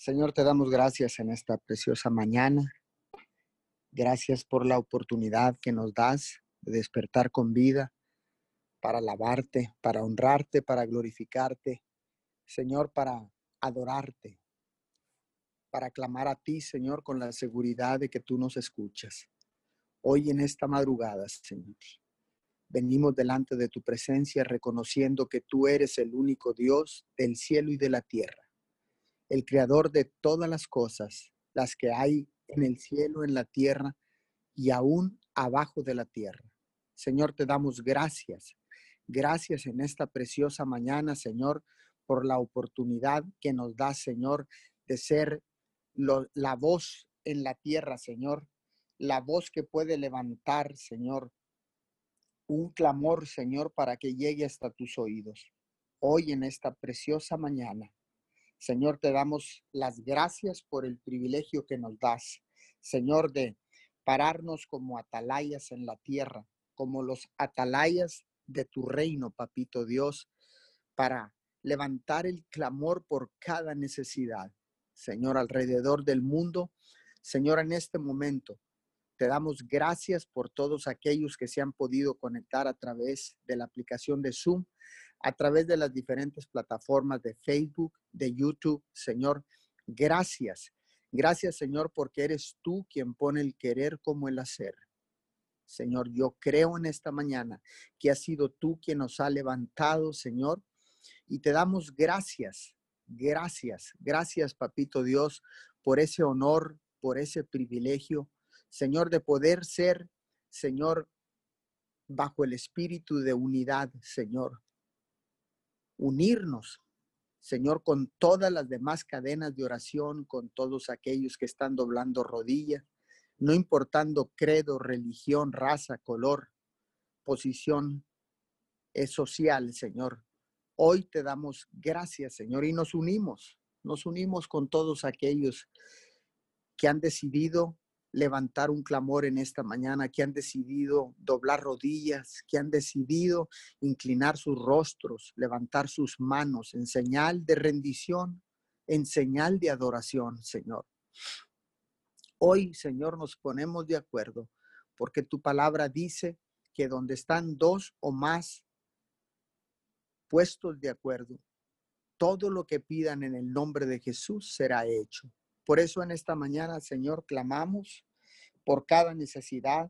Señor, te damos gracias en esta preciosa mañana. Gracias por la oportunidad que nos das de despertar con vida para alabarte, para honrarte, para glorificarte. Señor, para adorarte, para clamar a ti, Señor, con la seguridad de que tú nos escuchas. Hoy en esta madrugada, Señor, venimos delante de tu presencia reconociendo que tú eres el único Dios del cielo y de la tierra el creador de todas las cosas, las que hay en el cielo, en la tierra y aún abajo de la tierra. Señor, te damos gracias. Gracias en esta preciosa mañana, Señor, por la oportunidad que nos da, Señor, de ser la voz en la tierra, Señor, la voz que puede levantar, Señor, un clamor, Señor, para que llegue hasta tus oídos. Hoy en esta preciosa mañana, Señor, te damos las gracias por el privilegio que nos das, Señor, de pararnos como atalayas en la tierra, como los atalayas de tu reino, papito Dios, para levantar el clamor por cada necesidad. Señor, alrededor del mundo, Señor, en este momento, te damos gracias por todos aquellos que se han podido conectar a través de la aplicación de Zoom a través de las diferentes plataformas de Facebook, de YouTube. Señor, gracias. Gracias, Señor, porque eres tú quien pone el querer como el hacer. Señor, yo creo en esta mañana que has sido tú quien nos ha levantado, Señor, y te damos gracias, gracias, gracias, Papito Dios, por ese honor, por ese privilegio, Señor, de poder ser, Señor, bajo el espíritu de unidad, Señor unirnos, Señor, con todas las demás cadenas de oración, con todos aquellos que están doblando rodillas, no importando credo, religión, raza, color, posición es social, Señor. Hoy te damos gracias, Señor, y nos unimos, nos unimos con todos aquellos que han decidido levantar un clamor en esta mañana, que han decidido doblar rodillas, que han decidido inclinar sus rostros, levantar sus manos en señal de rendición, en señal de adoración, Señor. Hoy, Señor, nos ponemos de acuerdo porque tu palabra dice que donde están dos o más puestos de acuerdo, todo lo que pidan en el nombre de Jesús será hecho. Por eso en esta mañana, Señor, clamamos por cada necesidad.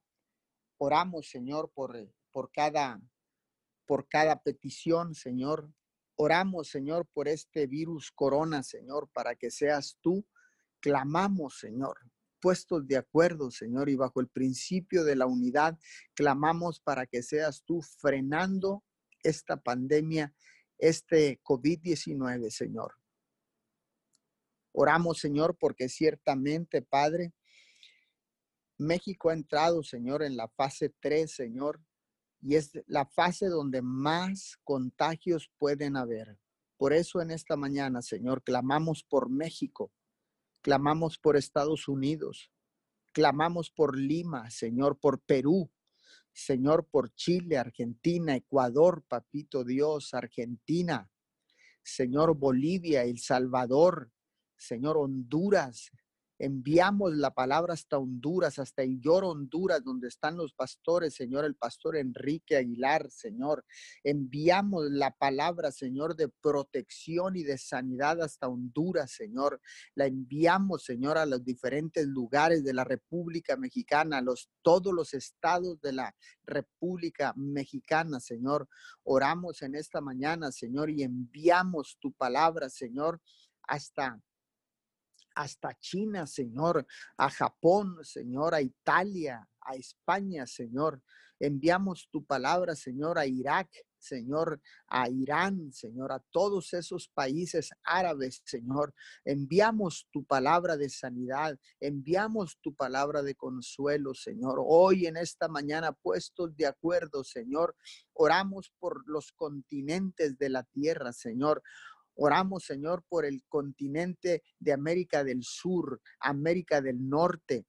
Oramos, Señor, por, eh, por, cada, por cada petición, Señor. Oramos, Señor, por este virus corona, Señor, para que seas tú. Clamamos, Señor, puestos de acuerdo, Señor, y bajo el principio de la unidad, clamamos para que seas tú frenando esta pandemia, este COVID-19, Señor. Oramos, Señor, porque ciertamente, Padre, México ha entrado, Señor, en la fase 3, Señor, y es la fase donde más contagios pueden haber. Por eso en esta mañana, Señor, clamamos por México, clamamos por Estados Unidos, clamamos por Lima, Señor, por Perú, Señor, por Chile, Argentina, Ecuador, Papito Dios, Argentina, Señor, Bolivia, El Salvador, Señor, Honduras. Enviamos la palabra hasta Honduras, hasta Illor, Honduras, donde están los pastores, Señor, el pastor Enrique Aguilar, Señor. Enviamos la palabra, Señor, de protección y de sanidad hasta Honduras, Señor. La enviamos, Señor, a los diferentes lugares de la República Mexicana, a los, todos los estados de la República Mexicana, Señor. Oramos en esta mañana, Señor, y enviamos tu palabra, Señor, hasta hasta China, Señor, a Japón, Señor, a Italia, a España, Señor. Enviamos tu palabra, Señor, a Irak, Señor, a Irán, Señor, a todos esos países árabes, Señor. Enviamos tu palabra de sanidad, enviamos tu palabra de consuelo, Señor. Hoy en esta mañana, puestos de acuerdo, Señor, oramos por los continentes de la tierra, Señor. Oramos, Señor, por el continente de América del Sur, América del Norte,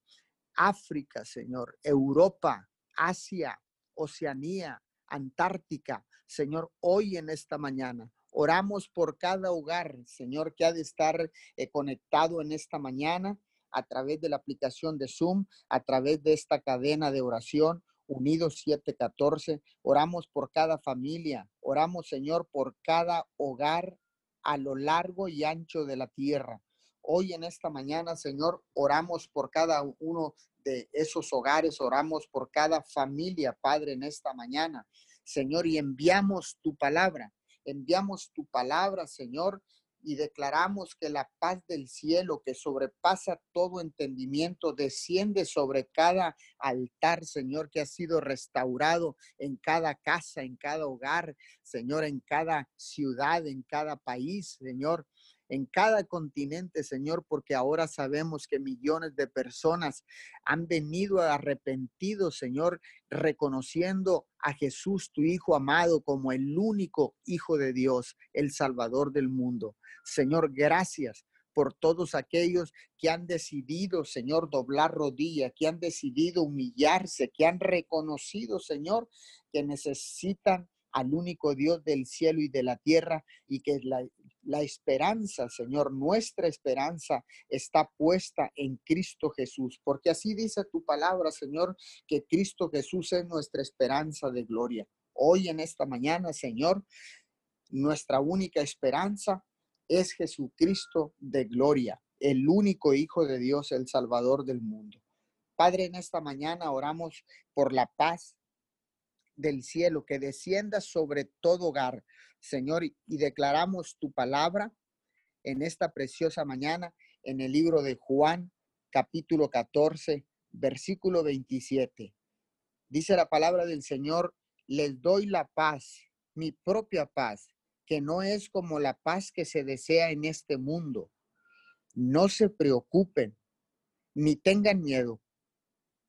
África, Señor, Europa, Asia, Oceanía, Antártica. Señor, hoy en esta mañana Oramos por cada hogar, Señor, que ha de estar eh, conectado en esta mañana a través de la aplicación de Zoom, a través de esta cadena de oración. Unidos 714, oramos por cada familia, oramos Señor por cada hogar a lo largo y ancho de la tierra. Hoy en esta mañana, Señor, oramos por cada uno de esos hogares, oramos por cada familia, Padre, en esta mañana. Señor, y enviamos tu palabra, enviamos tu palabra, Señor, y declaramos que la paz del cielo que sobrepasa todo entendimiento desciende sobre cada altar, Señor, que ha sido restaurado en cada casa, en cada hogar, Señor, en cada ciudad, en cada país, Señor en cada continente, Señor, porque ahora sabemos que millones de personas han venido arrepentidos, Señor, reconociendo a Jesús, tu Hijo amado, como el único Hijo de Dios, el Salvador del mundo. Señor, gracias por todos aquellos que han decidido, Señor, doblar rodilla, que han decidido humillarse, que han reconocido, Señor, que necesitan al único Dios del cielo y de la tierra y que la, la esperanza, Señor, nuestra esperanza está puesta en Cristo Jesús, porque así dice tu palabra, Señor, que Cristo Jesús es nuestra esperanza de gloria. Hoy en esta mañana, Señor, nuestra única esperanza es Jesucristo de gloria, el único Hijo de Dios, el Salvador del mundo. Padre, en esta mañana oramos por la paz del cielo que descienda sobre todo hogar, Señor, y declaramos tu palabra en esta preciosa mañana en el libro de Juan, capítulo 14, versículo 27. Dice la palabra del Señor, les doy la paz, mi propia paz, que no es como la paz que se desea en este mundo. No se preocupen ni tengan miedo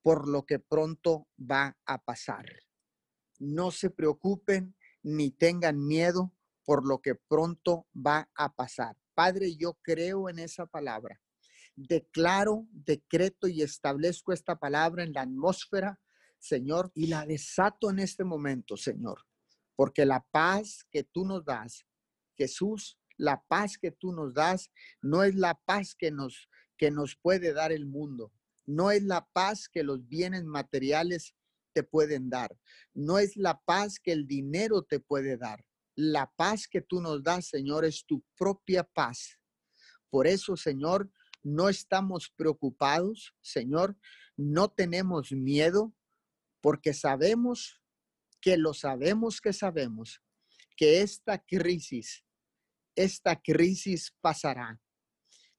por lo que pronto va a pasar. No se preocupen ni tengan miedo por lo que pronto va a pasar. Padre, yo creo en esa palabra. Declaro, decreto y establezco esta palabra en la atmósfera, Señor, y la desato en este momento, Señor, porque la paz que tú nos das, Jesús, la paz que tú nos das no es la paz que nos que nos puede dar el mundo, no es la paz que los bienes materiales te pueden dar. No es la paz que el dinero te puede dar. La paz que tú nos das, Señor, es tu propia paz. Por eso, Señor, no estamos preocupados, Señor, no tenemos miedo, porque sabemos que lo sabemos que sabemos, que esta crisis, esta crisis pasará,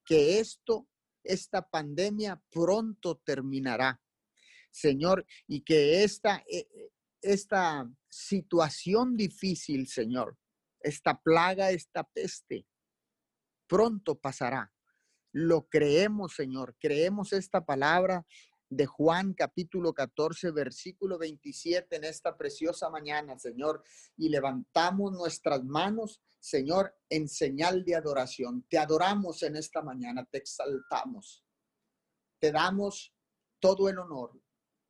que esto, esta pandemia pronto terminará Señor, y que esta, eh, eh, esta situación difícil, Señor, esta plaga, esta peste, pronto pasará. Lo creemos, Señor. Creemos esta palabra de Juan capítulo 14, versículo 27 en esta preciosa mañana, Señor, y levantamos nuestras manos, Señor, en señal de adoración. Te adoramos en esta mañana, te exaltamos. Te damos todo el honor,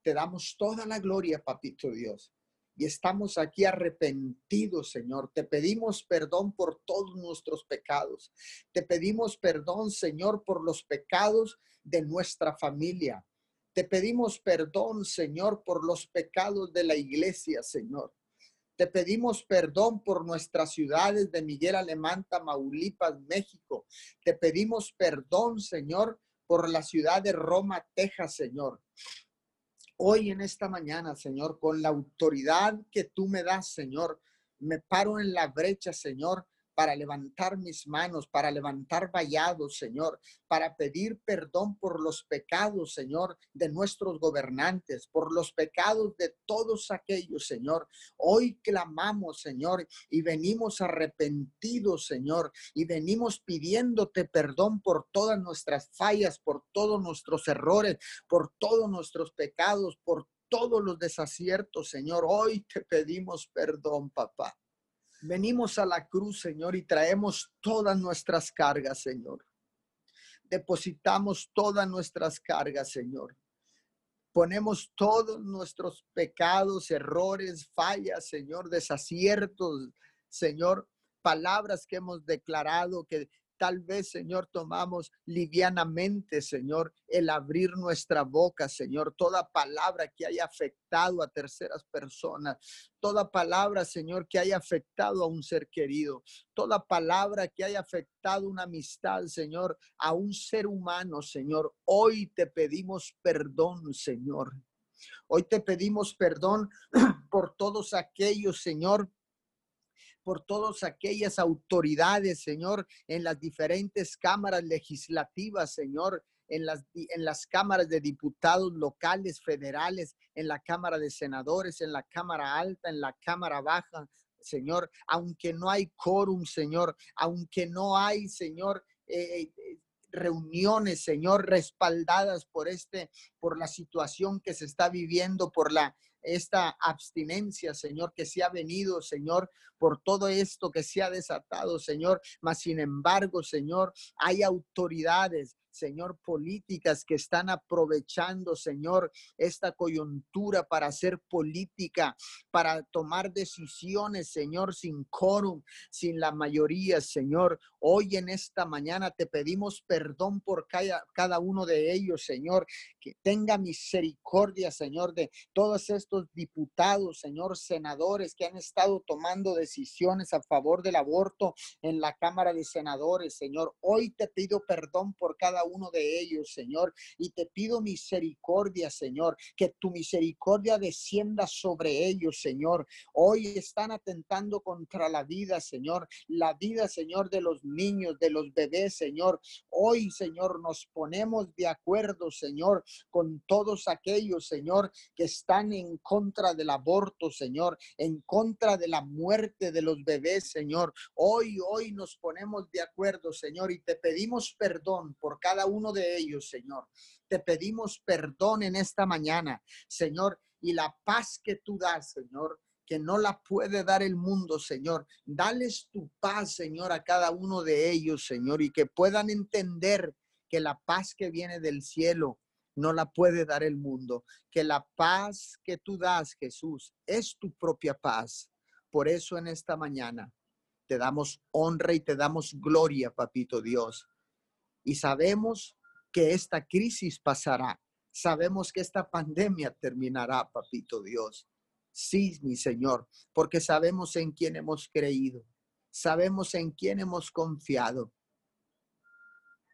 te damos toda la gloria, papito Dios. Y estamos aquí arrepentidos, Señor. Te pedimos perdón por todos nuestros pecados. Te pedimos perdón, Señor, por los pecados de nuestra familia. Te pedimos perdón, Señor, por los pecados de la iglesia, Señor. Te pedimos perdón por nuestras ciudades de Miguel Alemán, Tamaulipas, México. Te pedimos perdón, Señor, por la ciudad de Roma, Texas, Señor. Hoy en esta mañana, Señor, con la autoridad que tú me das, Señor, me paro en la brecha, Señor, para levantar mis manos, para levantar vallados, Señor, para pedir perdón por los pecados, Señor, de nuestros gobernantes, por los pecados de todos aquellos, Señor. Hoy clamamos, Señor, y venimos arrepentidos, Señor, y venimos pidiéndote perdón por todas nuestras fallas, por todos nuestros errores, por todos nuestros pecados, por todos los desaciertos, Señor. Hoy te pedimos perdón, papá. Venimos a la cruz, Señor, y traemos todas nuestras cargas, Señor. Depositamos todas nuestras cargas, Señor. Ponemos todos nuestros pecados, errores, fallas, Señor, desaciertos, Señor, palabras que hemos declarado que Tal vez, Señor, tomamos livianamente, Señor, el abrir nuestra boca, Señor, toda palabra que haya afectado a terceras personas, toda palabra, Señor, que haya afectado a un ser querido, toda palabra que haya afectado una amistad, Señor, a un ser humano, Señor. Hoy te pedimos perdón, Señor. Hoy te pedimos perdón por todos aquellos, Señor, por todas aquellas autoridades, Señor, en las diferentes cámaras legislativas, Señor, en las, en las cámaras de diputados locales, federales, en la Cámara de Senadores, en la Cámara Alta, en la Cámara Baja, Señor, aunque no hay quórum, Señor, aunque no hay, Señor, eh, eh, reuniones, Señor, respaldadas por este, por la situación que se está viviendo, por la esta abstinencia, Señor, que se ha venido, Señor, por todo esto que se ha desatado, Señor. Mas, sin embargo, Señor, hay autoridades, Señor, políticas que están aprovechando, Señor, esta coyuntura para hacer política, para tomar decisiones, Señor, sin quórum, sin la mayoría, Señor. Hoy en esta mañana te pedimos perdón por cada, cada uno de ellos, Señor, que tenga misericordia, Señor, de todos estos diputados, Señor, senadores que han estado tomando decisiones a favor del aborto en la Cámara de Senadores, Señor. Hoy te pido perdón por cada uno de ellos, Señor. Y te pido misericordia, Señor, que tu misericordia descienda sobre ellos, Señor. Hoy están atentando contra la vida, Señor. La vida, Señor, de los niños, de los bebés, Señor. Hoy, Señor, nos ponemos de acuerdo, Señor, con todos aquellos, Señor, que están en contra del aborto, Señor, en contra de la muerte de los bebés, Señor. Hoy, hoy nos ponemos de acuerdo, Señor, y te pedimos perdón por cada uno de ellos, Señor. Te pedimos perdón en esta mañana, Señor, y la paz que tú das, Señor, que no la puede dar el mundo, Señor. Dales tu paz, Señor, a cada uno de ellos, Señor, y que puedan entender que la paz que viene del cielo no la puede dar el mundo, que la paz que tú das, Jesús, es tu propia paz. Por eso en esta mañana te damos honra y te damos gloria, papito Dios y sabemos que esta crisis pasará. Sabemos que esta pandemia terminará, papito Dios. Sí, mi Señor, porque sabemos en quién hemos creído. Sabemos en quién hemos confiado.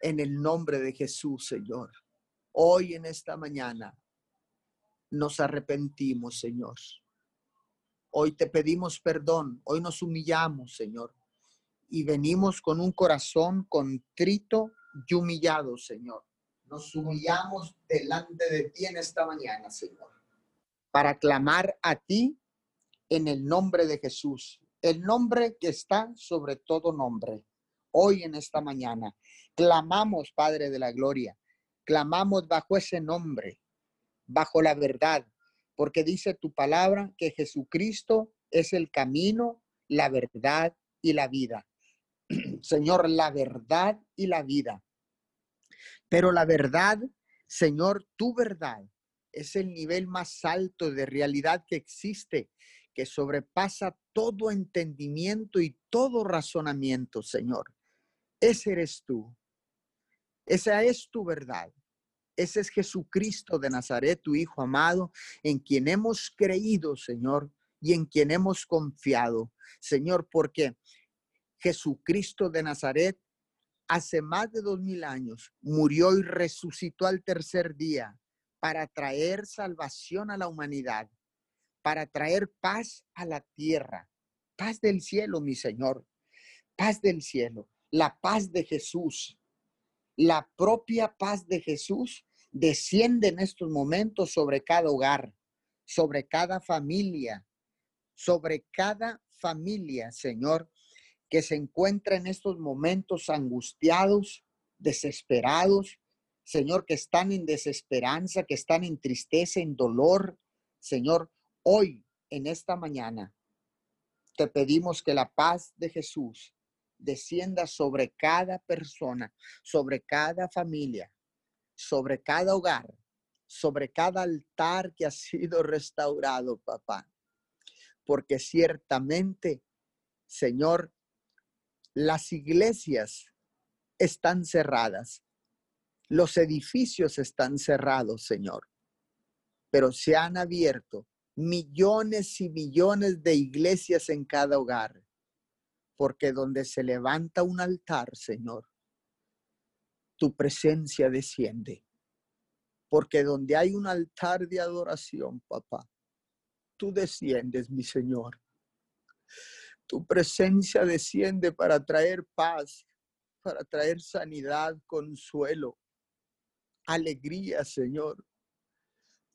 En el nombre de Jesús, Señor. Hoy en esta mañana nos arrepentimos, Señor. Hoy te pedimos perdón. Hoy nos humillamos, Señor. Y venimos con un corazón contrito y humillados, Señor. Nos humillamos delante de ti en esta mañana, Señor, para clamar a ti en el nombre de Jesús, el nombre que está sobre todo nombre. Hoy en esta mañana clamamos, Padre de la Gloria, clamamos bajo ese nombre, bajo la verdad, porque dice tu palabra que Jesucristo es el camino, la verdad y la vida. Señor, la verdad y la vida. Pero la verdad, Señor, tu verdad es el nivel más alto de realidad que existe, que sobrepasa todo entendimiento y todo razonamiento, Señor. Ese eres tú. Esa es tu verdad. Ese es Jesucristo de Nazaret, tu Hijo amado, en quien hemos creído, Señor, y en quien hemos confiado, Señor, porque Jesucristo de Nazaret hace más de dos mil años murió y resucitó al tercer día para traer salvación a la humanidad, para traer paz a la tierra, paz del cielo, mi Señor, paz del cielo, la paz de Jesús, la propia paz de Jesús desciende en estos momentos sobre cada hogar, sobre cada familia, sobre cada familia, Señor, que se encuentra en estos momentos angustiados, desesperados, Señor, que están en desesperanza, que están en tristeza, en dolor. Señor, hoy, en esta mañana, te pedimos que la paz de Jesús descienda sobre cada persona, sobre cada familia, sobre cada hogar, sobre cada altar que ha sido restaurado, papá. Porque ciertamente, Señor, Las iglesias están cerradas. Los edificios están cerrados, Señor. Pero se han abierto millones y millones de iglesias en cada hogar. Porque donde se levanta un altar, Señor, tu presencia desciende. Porque donde hay un altar de adoración, papá, tú desciendes, mi Señor. Tu presencia desciende para traer paz, para traer sanidad, consuelo, alegría, Señor,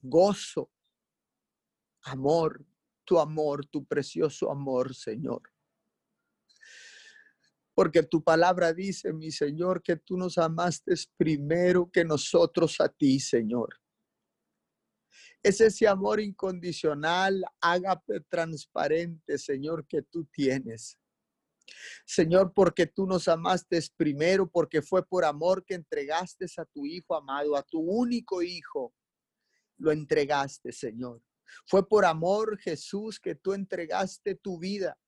gozo, amor, tu amor, tu precioso amor, Señor. Porque tu palabra dice, mi Señor, que tú nos amaste primero que nosotros a ti, Señor. Es ese amor incondicional, ágape transparente, Señor, que tú tienes. Señor, porque tú nos amaste primero, porque fue por amor que entregaste a tu Hijo amado, a tu único Hijo, lo entregaste, Señor. Fue por amor, Jesús, que tú entregaste tu vida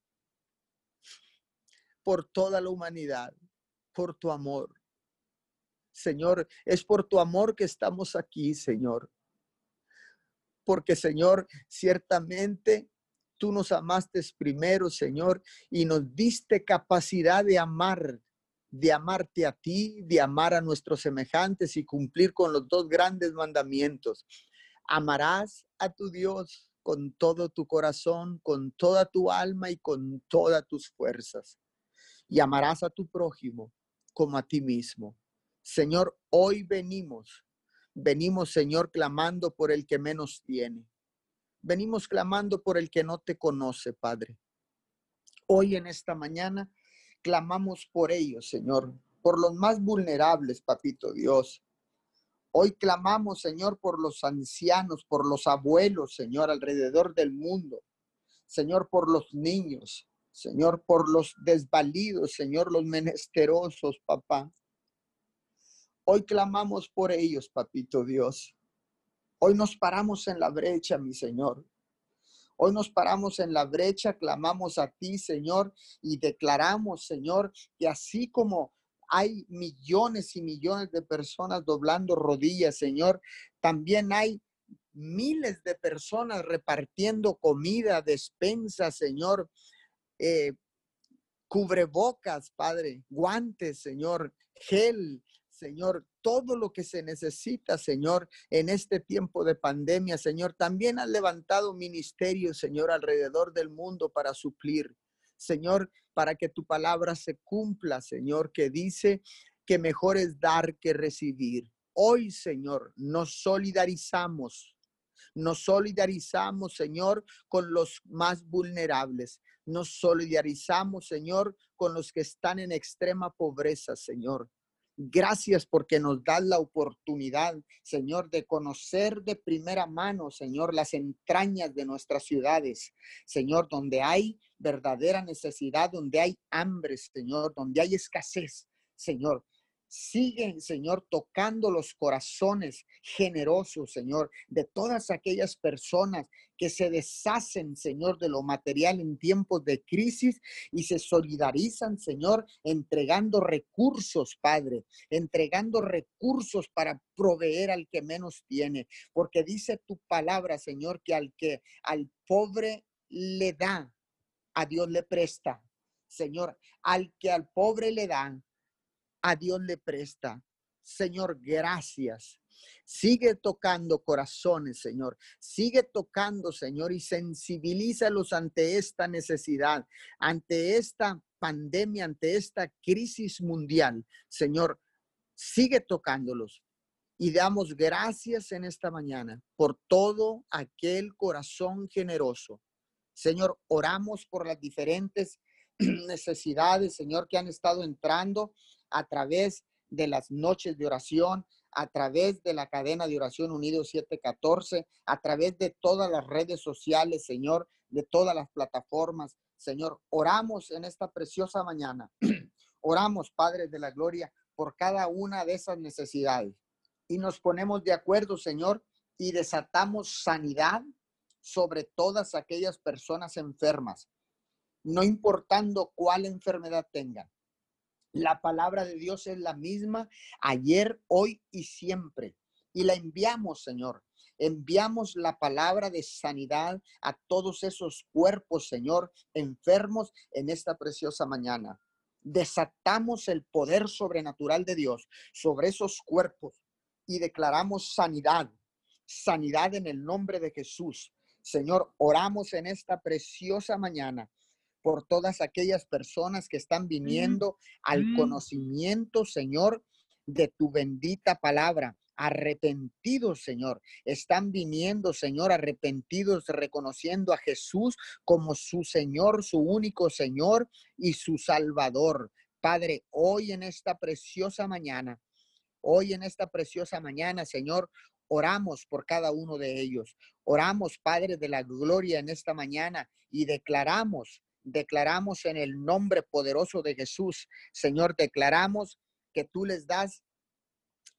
por toda la humanidad, por tu amor. Señor, es por tu amor que estamos aquí, Señor. Porque, Señor, ciertamente tú nos amaste primero, Señor, y nos diste capacidad de amar, de amarte a ti, de amar a nuestros semejantes y cumplir con los dos grandes mandamientos. Amarás a tu Dios con todo tu corazón, con toda tu alma y con todas tus fuerzas y amarás a tu prójimo como a ti mismo. Señor, hoy venimos, venimos, Señor, clamando por el que menos tiene. Venimos clamando por el que no te conoce, Padre. Hoy en esta mañana clamamos por ellos, Señor, por los más vulnerables, Papito Dios. Hoy clamamos, Señor, por los ancianos, por los abuelos, Señor, alrededor del mundo. Señor, por los niños. Señor, por los desvalidos, Señor, los menesterosos, papá. Hoy clamamos por ellos, papito Dios. Hoy nos paramos en la brecha, mi Señor. Hoy nos paramos en la brecha, clamamos a ti, Señor, y declaramos, Señor, que así como hay millones y millones de personas doblando rodillas, Señor, también hay miles de personas repartiendo comida, despensa, Señor, eh, cubrebocas, Padre, guantes, Señor, gel, Señor, todo lo que se necesita, Señor, en este tiempo de pandemia, Señor. También has levantado ministerios, Señor, alrededor del mundo para suplir, Señor, para que tu palabra se cumpla, Señor, que dice que mejor es dar que recibir. Hoy, Señor, nos solidarizamos, nos solidarizamos, Señor, con los más vulnerables. Nos solidarizamos, Señor, con los que están en extrema pobreza, Señor. Gracias porque nos das la oportunidad, Señor, de conocer de primera mano, Señor, las entrañas de nuestras ciudades, Señor, donde hay verdadera necesidad, donde hay hambre, Señor, donde hay escasez, Señor. Sigue, Señor, tocando los corazones generosos, Señor, de todas aquellas personas que se deshacen, Señor, de lo material en tiempos de crisis y se solidarizan, Señor, entregando recursos, Padre, entregando recursos para proveer al que menos tiene, porque dice tu palabra, Señor, que al que al pobre le da, a Dios le presta. Señor, al que al pobre le dan, a Dios le presta. Señor, gracias. Sigue tocando corazones, Señor. Sigue tocando, Señor, y sensibilízalos ante esta necesidad, ante esta pandemia, ante esta crisis mundial. Señor, sigue tocándolos. Y damos gracias en esta mañana por todo aquel corazón generoso. Señor, oramos por las diferentes necesidades, Señor, que han estado entrando a través de las noches de oración, a través de la cadena de oración Unido 714, a través de todas las redes sociales, Señor, de todas las plataformas. Señor, oramos en esta preciosa mañana. oramos, Padre de la Gloria, por cada una de esas necesidades. Y nos ponemos de acuerdo, Señor, y desatamos sanidad sobre todas aquellas personas enfermas, no importando cuál enfermedad tengan La palabra de Dios es la misma ayer, hoy y siempre. Y la enviamos, Señor. Enviamos la palabra de sanidad a todos esos cuerpos, Señor, enfermos en esta preciosa mañana. Desatamos el poder sobrenatural de Dios sobre esos cuerpos y declaramos sanidad, sanidad en el nombre de Jesús. Señor, oramos en esta preciosa mañana por todas aquellas personas que están viniendo al conocimiento, Señor, de tu bendita palabra arrepentidos, Señor. Están viniendo, Señor, arrepentidos, reconociendo a Jesús como su Señor, su único Señor y su Salvador. Padre, hoy en esta preciosa mañana, hoy en esta preciosa mañana, Señor, oramos por cada uno de ellos. Oramos, Padre de la Gloria, en esta mañana y declaramos, declaramos en el nombre poderoso de Jesús, Señor, declaramos que tú les das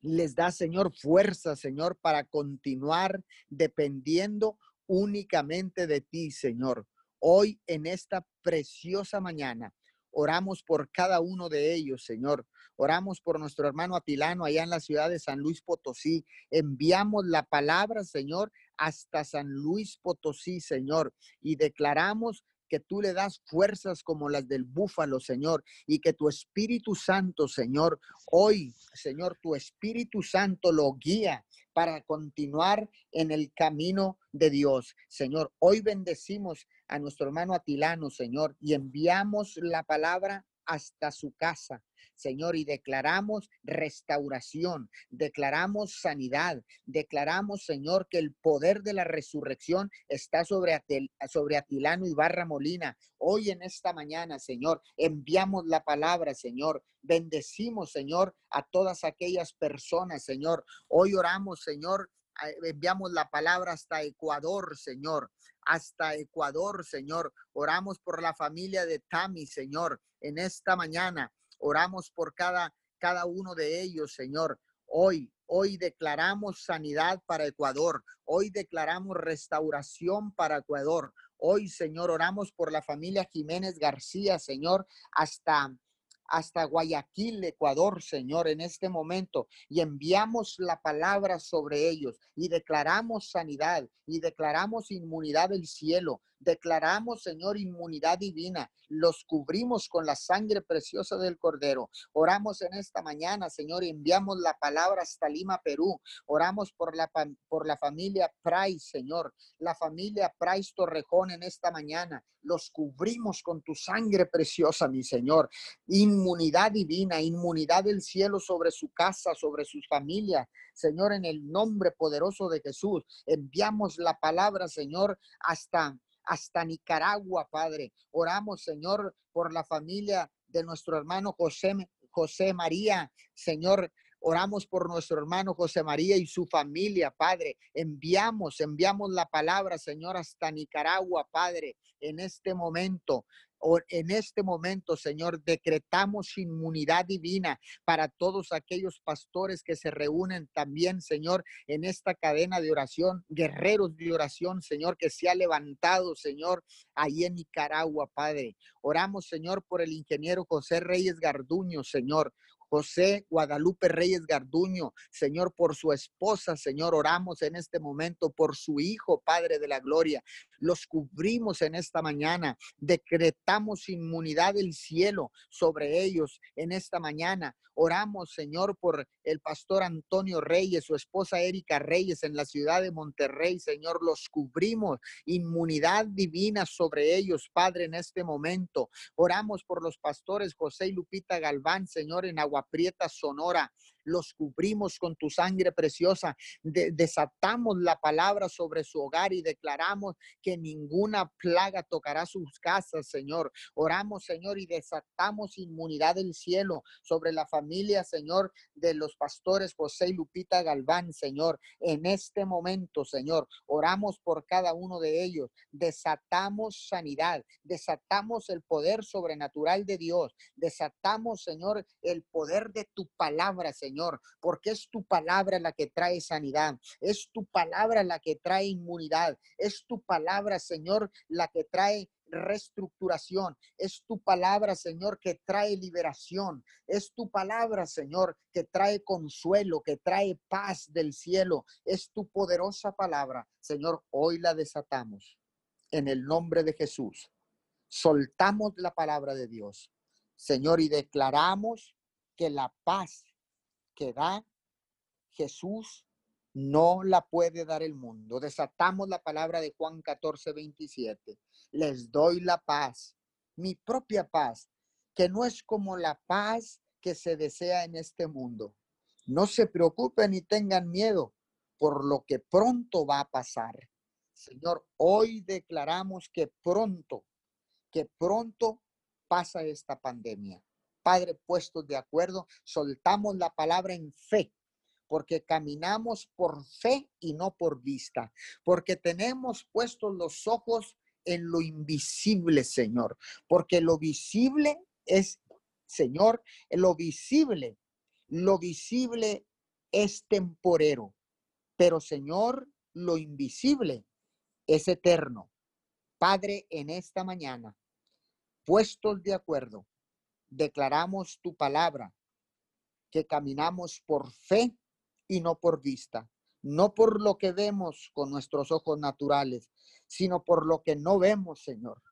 les da, Señor, fuerza, Señor, para continuar dependiendo únicamente de ti, Señor. Hoy en esta preciosa mañana, oramos por cada uno de ellos, Señor. Oramos por nuestro hermano Atilano allá en la ciudad de San Luis Potosí. Enviamos la palabra, Señor, hasta San Luis Potosí, Señor, y declaramos que tú le das fuerzas como las del búfalo, Señor, y que tu Espíritu Santo, Señor, hoy, Señor, tu Espíritu Santo lo guía para continuar en el camino de Dios. Señor, hoy bendecimos a nuestro hermano Atilano, Señor, y enviamos la palabra hasta su casa. Señor, y declaramos restauración, declaramos sanidad, declaramos, Señor, que el poder de la resurrección está sobre, sobre Atilano y Barra Molina. Hoy en esta mañana, Señor, enviamos la palabra, Señor. Bendecimos, Señor, a todas aquellas personas, Señor. Hoy oramos, Señor, enviamos la palabra hasta Ecuador, Señor, hasta Ecuador, Señor. Oramos por la familia de Tami, Señor, en esta mañana. Oramos por cada, cada uno de ellos, Señor. Hoy, hoy declaramos sanidad para Ecuador. Hoy declaramos restauración para Ecuador. Hoy, Señor, oramos por la familia Jiménez García, Señor, hasta hasta Guayaquil, Ecuador, Señor, en este momento. Y enviamos la palabra sobre ellos y declaramos sanidad y declaramos inmunidad del cielo. Declaramos, Señor, inmunidad divina. Los cubrimos con la sangre preciosa del Cordero. Oramos en esta mañana, Señor, y enviamos la palabra hasta Lima, Perú. Oramos por la, por la familia Price, Señor. La familia Price Torrejón en esta mañana. Los cubrimos con tu sangre preciosa, mi Señor. Inmunidad divina, inmunidad del cielo sobre su casa, sobre sus familias. Señor, en el nombre poderoso de Jesús, enviamos la palabra, Señor, hasta hasta Nicaragua, Padre. Oramos, Señor, por la familia de nuestro hermano José, José María, Señor. Oramos por nuestro hermano José María y su familia, Padre. Enviamos, enviamos la palabra, Señor, hasta Nicaragua, Padre, en este momento en este momento, Señor, decretamos inmunidad divina para todos aquellos pastores que se reúnen también, Señor, en esta cadena de oración, guerreros de oración, Señor, que se ha levantado, Señor, ahí en Nicaragua, Padre. Oramos, Señor, por el ingeniero José Reyes Garduño, Señor. José Guadalupe Reyes Garduño, Señor, por su esposa, Señor, oramos en este momento por su hijo, Padre de la Gloria. Los cubrimos en esta mañana, decretamos inmunidad del cielo sobre ellos en esta mañana. Oramos, Señor, por el pastor Antonio Reyes, su esposa Erika Reyes en la ciudad de Monterrey, Señor, los cubrimos, inmunidad divina sobre ellos, Padre, en este momento. Oramos por los pastores José y Lupita Galván, Señor, en Agua Prieta, Sonora los cubrimos con tu sangre preciosa, desatamos la palabra sobre su hogar y declaramos que ninguna plaga tocará sus casas, Señor. Oramos, Señor, y desatamos inmunidad del cielo sobre la familia, Señor, de los pastores José y Lupita Galván, Señor. En este momento, Señor, oramos por cada uno de ellos, desatamos sanidad, desatamos el poder sobrenatural de Dios, desatamos, Señor, el poder de tu palabra, Porque es tu palabra la que trae sanidad, es tu palabra la que trae inmunidad, es tu palabra, Señor, la que trae reestructuración. Es tu palabra, Señor, que trae liberación. Es tu palabra, Señor, que trae consuelo, que trae paz del cielo. Es tu poderosa palabra. Señor, hoy la desatamos en el nombre de Jesús. Soltamos la palabra de Dios, Señor, y declaramos que la paz que da Jesús no la puede dar el mundo. Desatamos la palabra de Juan 14, 27. Les doy la paz, mi propia paz, que no es como la paz que se desea en este mundo. No se preocupen ni tengan miedo por lo que pronto va a pasar. Señor, hoy declaramos que pronto, que pronto pasa esta pandemia. Padre, puestos de acuerdo, soltamos la palabra en fe porque caminamos por fe y no por vista, porque tenemos puestos los ojos en lo invisible, Señor, porque lo visible es, Señor, lo visible, lo visible es temporero, pero Señor, lo invisible es eterno. Padre, en esta mañana, puestos de acuerdo, declaramos tu palabra, que caminamos por fe y no por vista, no por lo que vemos con nuestros ojos naturales, sino por lo que no vemos, Señor.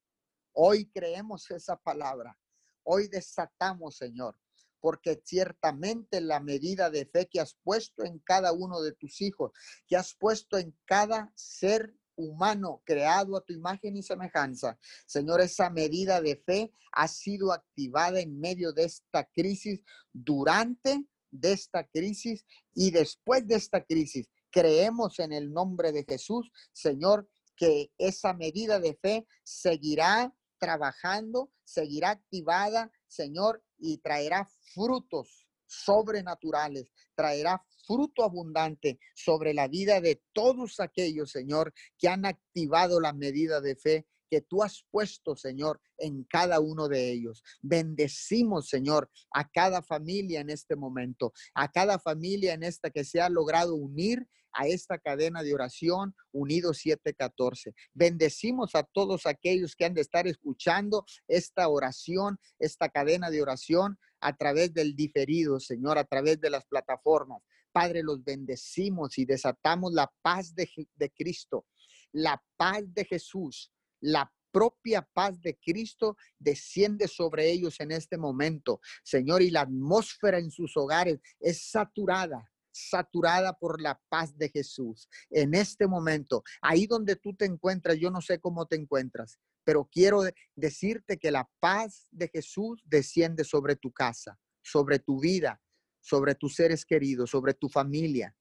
Hoy creemos esa palabra, hoy desatamos, Señor, porque ciertamente la medida de fe que has puesto en cada uno de tus hijos, que has puesto en cada ser humano creado a tu imagen y semejanza. Señor, esa medida de fe ha sido activada en medio de esta crisis durante de esta crisis y después de esta crisis. Creemos en el nombre de Jesús, Señor, que esa medida de fe seguirá trabajando, seguirá activada, Señor, y traerá frutos sobrenaturales, traerá fruto abundante sobre la vida de todos aquellos, Señor, que han activado la medida de fe que tú has puesto, Señor, en cada uno de ellos. Bendecimos, Señor, a cada familia en este momento, a cada familia en esta que se ha logrado unir a esta cadena de oración unido 714. Bendecimos a todos aquellos que han de estar escuchando esta oración, esta cadena de oración a través del diferido, Señor, a través de las plataformas. Padre, los bendecimos y desatamos la paz de, Cristo, la paz de Jesús, la propia paz de Cristo desciende sobre ellos en este momento, Señor, y la atmósfera en sus hogares es saturada saturada por la paz de Jesús. En este momento, ahí donde tú te encuentras, yo no sé cómo te encuentras, pero quiero decirte que la paz de Jesús desciende sobre tu casa, sobre tu vida, sobre tus seres queridos, sobre tu familia.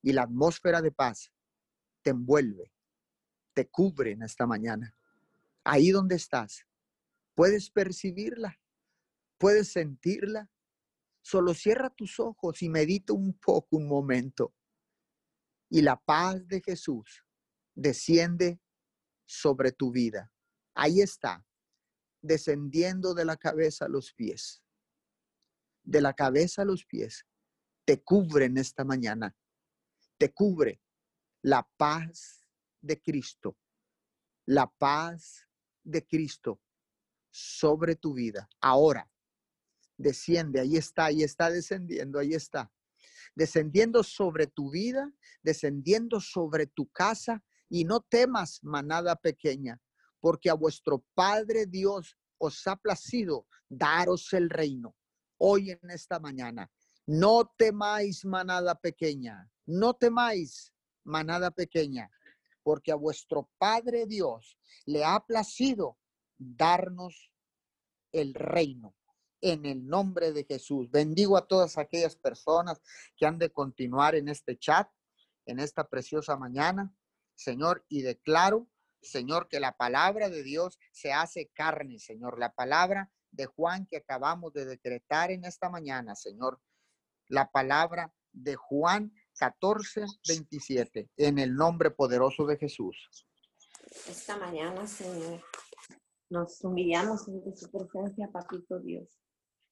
Y la atmósfera de paz te envuelve, te cubre en esta mañana. Ahí donde estás, puedes percibirla, puedes sentirla. Solo cierra tus ojos y medita un poco, un momento. Y la paz de Jesús desciende sobre tu vida. Ahí está, descendiendo de la cabeza a los pies. De la cabeza a los pies. Te cubre en esta mañana. Te cubre la paz de Cristo, la paz de Cristo sobre tu vida. Ahora, desciende, ahí está, ahí está descendiendo, ahí está. Descendiendo sobre tu vida, descendiendo sobre tu casa, y no temas, manada pequeña, porque a vuestro Padre Dios os ha placido daros el reino. Hoy en esta mañana, no temáis, manada pequeña, no temáis, manada pequeña, porque a vuestro Padre Dios le ha placido darnos el reino en el nombre de Jesús. Bendigo a todas aquellas personas que han de continuar en este chat, en esta preciosa mañana, Señor, y declaro, Señor, que la palabra de Dios se hace carne, Señor, la palabra de Juan que acabamos de decretar en esta mañana, Señor, la palabra de Juan 14, 27, en el nombre poderoso de Jesús. Esta mañana, Señor, nos humillamos ante su presencia, Papito Dios,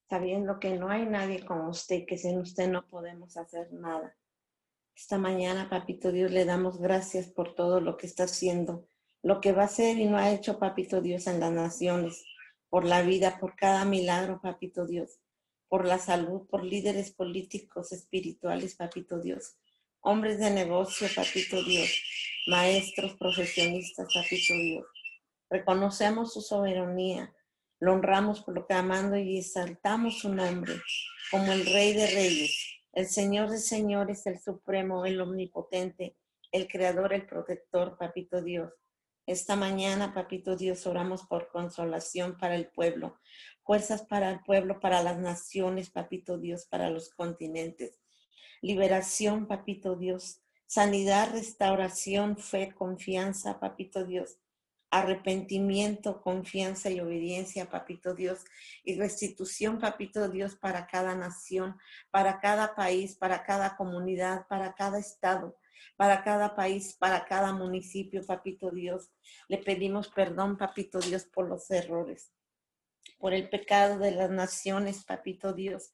sabiendo que no hay nadie como usted, que sin usted no podemos hacer nada. Esta mañana, Papito Dios, le damos gracias por todo lo que está haciendo lo que va a hacer y no ha hecho, papito Dios, en las naciones, por la vida, por cada milagro, papito Dios, por la salud, por líderes políticos, espirituales, papito Dios, hombres de negocio, papito Dios, maestros, profesionistas, papito Dios. Reconocemos su soberanía, lo honramos por y exaltamos su nombre como el Rey de Reyes, el Señor de Señores, el Supremo, el Omnipotente, el Creador, el Protector, Papito Dios. Esta mañana, Papito Dios, oramos por consolación para el pueblo, fuerzas para el pueblo, para las naciones, Papito Dios, para los continentes. Liberación, Papito Dios. Sanidad, restauración, fe, confianza, Papito Dios arrepentimiento, confianza y obediencia, papito Dios, y restitución, papito Dios, para cada nación, para cada país, para cada comunidad, para cada estado, para cada país, para cada municipio, papito Dios. Le pedimos perdón, papito Dios, por los errores, por el pecado de las naciones, papito Dios.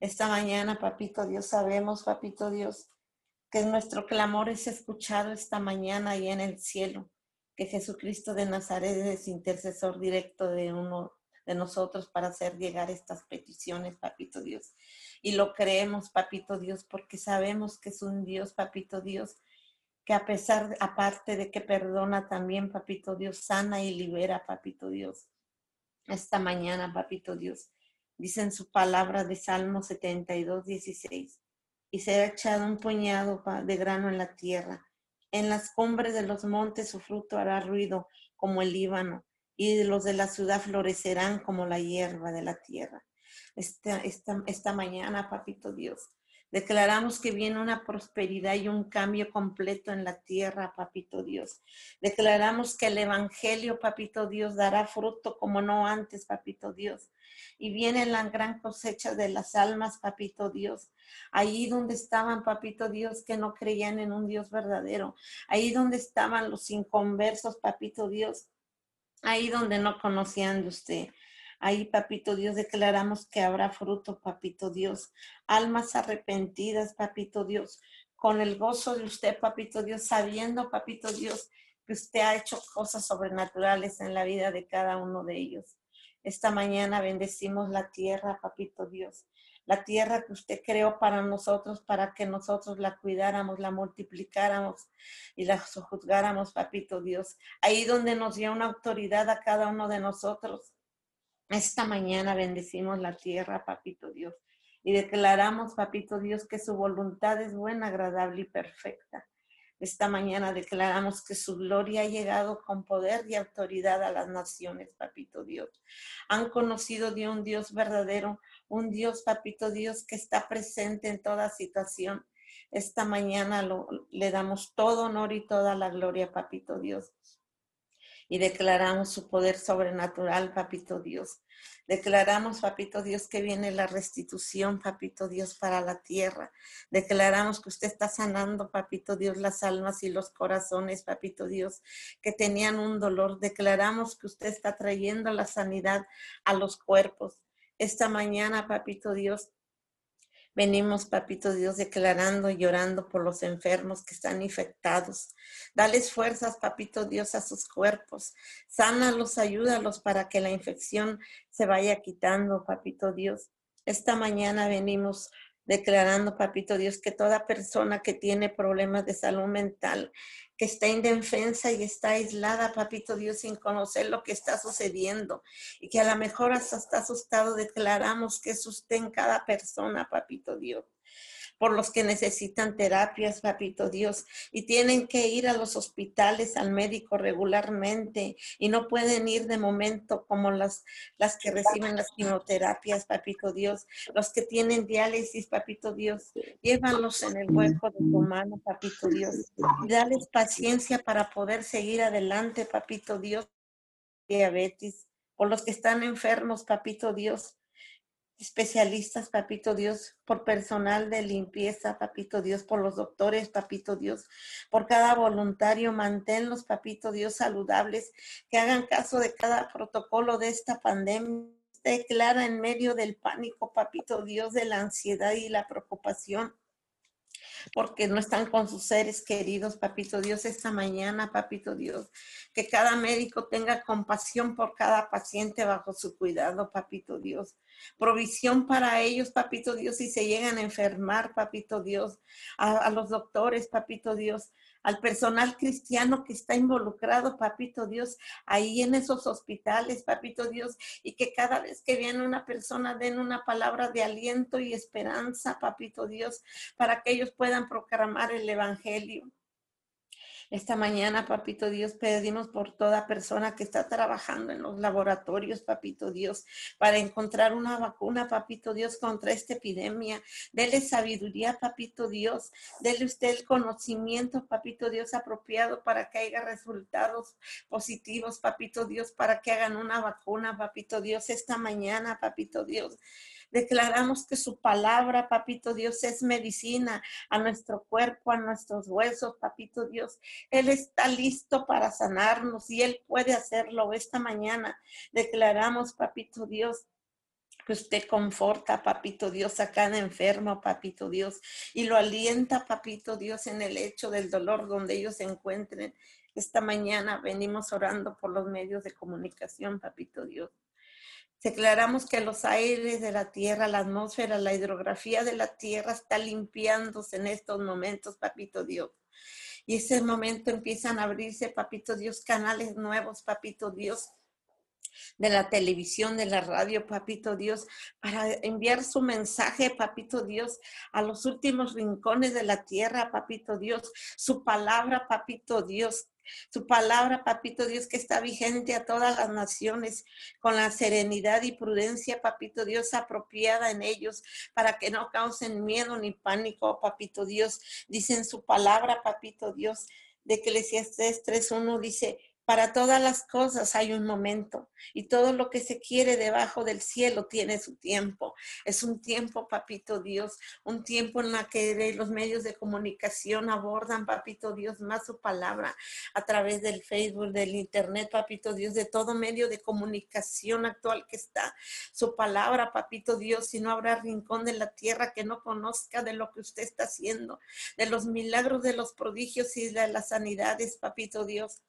Esta mañana, papito Dios, sabemos, papito Dios, que nuestro clamor es escuchado esta mañana y en el cielo que Jesucristo de Nazaret es intercesor directo de uno de nosotros para hacer llegar estas peticiones, papito Dios. Y lo creemos, papito Dios, porque sabemos que es un Dios, papito Dios, que a pesar, aparte de que perdona también, papito Dios, sana y libera, papito Dios. Esta mañana, papito Dios, dice en su palabra de Salmo 72, 16, y será echado un puñado de grano en la tierra en las cumbres de los montes su fruto hará ruido como el Líbano, y los de la ciudad florecerán como la hierba de la tierra. Esta, esta, esta mañana, papito Dios, Declaramos que viene una prosperidad y un cambio completo en la tierra, papito Dios. Declaramos que el Evangelio, papito Dios, dará fruto como no antes, papito Dios. Y viene la gran cosecha de las almas, papito Dios. Ahí donde estaban, papito Dios, que no creían en un Dios verdadero. Ahí donde estaban los inconversos, papito Dios. Ahí donde no conocían de usted. Ahí, papito Dios, declaramos que habrá fruto, papito Dios. Almas arrepentidas, papito Dios. Con el gozo de usted, papito Dios, sabiendo, papito Dios, que usted ha hecho cosas sobrenaturales en la vida de cada uno de ellos. Esta mañana bendecimos la tierra, papito Dios. La tierra que usted creó para nosotros, para que nosotros la cuidáramos, la multiplicáramos y la sojuzgáramos, papito Dios. Ahí donde nos dio una autoridad a cada uno de nosotros esta mañana bendecimos la tierra, papito Dios, y declaramos, papito Dios, que su voluntad es buena, agradable y perfecta. Esta mañana declaramos que su gloria ha llegado con poder y autoridad a las naciones, papito Dios. Han conocido de un Dios verdadero, un Dios, papito Dios, que está presente en toda situación. Esta mañana le damos todo honor y toda la gloria, papito Dios y declaramos su poder sobrenatural, papito Dios. Declaramos, papito Dios, que viene la restitución, papito Dios, para la tierra. Declaramos que usted está sanando, papito Dios, las almas y los corazones, papito Dios, que tenían un dolor. Declaramos que usted está trayendo la sanidad a los cuerpos. Esta mañana, papito Dios, Venimos, papito Dios, declarando y llorando por los enfermos que están infectados. Dales fuerzas, papito Dios, a sus cuerpos. Sánalos, ayúdalos para que la infección se vaya quitando, papito Dios. Esta mañana venimos declarando, papito Dios, que toda persona que tiene problemas de salud mental, que está indefensa y está aislada, papito Dios, sin conocer lo que está sucediendo y que a lo mejor hasta está asustado, declaramos que usted en cada persona, papito Dios por los que necesitan terapias, papito Dios, y tienen que ir a los hospitales, al médico regularmente, y no pueden ir de momento como las, las que reciben las quimioterapias, papito Dios, los que tienen diálisis, papito Dios, llévalos en el hueco de tu mano, papito Dios, y dales paciencia para poder seguir adelante, papito Dios, diabetes, por los que están enfermos, papito Dios, especialistas, papito Dios, por personal de limpieza, papito Dios, por los doctores, papito Dios, por cada voluntario, manténlos, papito Dios, saludables, que hagan caso de cada protocolo de esta pandemia. Declara en medio del pánico, papito Dios, de la ansiedad y la preocupación porque no están con sus seres queridos, papito Dios, esta mañana, papito Dios. Que cada médico tenga compasión por cada paciente bajo su cuidado, papito Dios. Provisión para ellos, papito Dios, si se llegan a enfermar, papito Dios. A, a los doctores, papito Dios al personal cristiano que está involucrado, papito Dios, ahí en esos hospitales, papito Dios, y que cada vez que viene una persona den una palabra de aliento y esperanza, papito Dios, para que ellos puedan proclamar el Evangelio. Esta mañana, papito Dios, pedimos por toda persona que está trabajando en los laboratorios, papito Dios, para encontrar una vacuna, papito Dios, contra esta epidemia. Dele sabiduría, papito Dios. Dele usted el conocimiento, papito Dios, apropiado para que haya resultados positivos, papito Dios, para que hagan una vacuna, papito Dios, esta mañana, papito Dios. Declaramos que su palabra, papito Dios, es medicina a nuestro cuerpo, a nuestros huesos, papito Dios. Él está listo para sanarnos y Él puede hacerlo esta mañana. Declaramos, papito Dios, que usted conforta, papito Dios, a cada enfermo, papito Dios, y lo alienta, papito Dios, en el hecho del dolor donde ellos se encuentren. Esta mañana venimos orando por los medios de comunicación, papito Dios. Declaramos que los aires de la tierra, la atmósfera, la hidrografía de la tierra está limpiándose en estos momentos, papito Dios. Y ese momento empiezan a abrirse, papito Dios, canales nuevos, papito Dios, de la televisión, de la radio, papito Dios, para enviar su mensaje, papito Dios, a los últimos rincones de la tierra, papito Dios, su palabra, papito Dios, su palabra, papito Dios, que está vigente a todas las naciones, con la serenidad y prudencia, papito Dios, apropiada en ellos, para que no causen miedo ni pánico, papito Dios. Dicen su palabra, papito Dios, de Eclesiastes 3.1 dice, para todas las cosas hay un momento y todo lo que se quiere debajo del cielo tiene su tiempo. Es un tiempo, papito Dios, un tiempo en la que los medios de comunicación abordan, papito Dios, más su palabra a través del Facebook, del Internet, papito Dios, de todo medio de comunicación actual que está. Su palabra, papito Dios, si no habrá rincón de la tierra que no conozca de lo que usted está haciendo, de los milagros, de los prodigios y de las sanidades, papito Dios.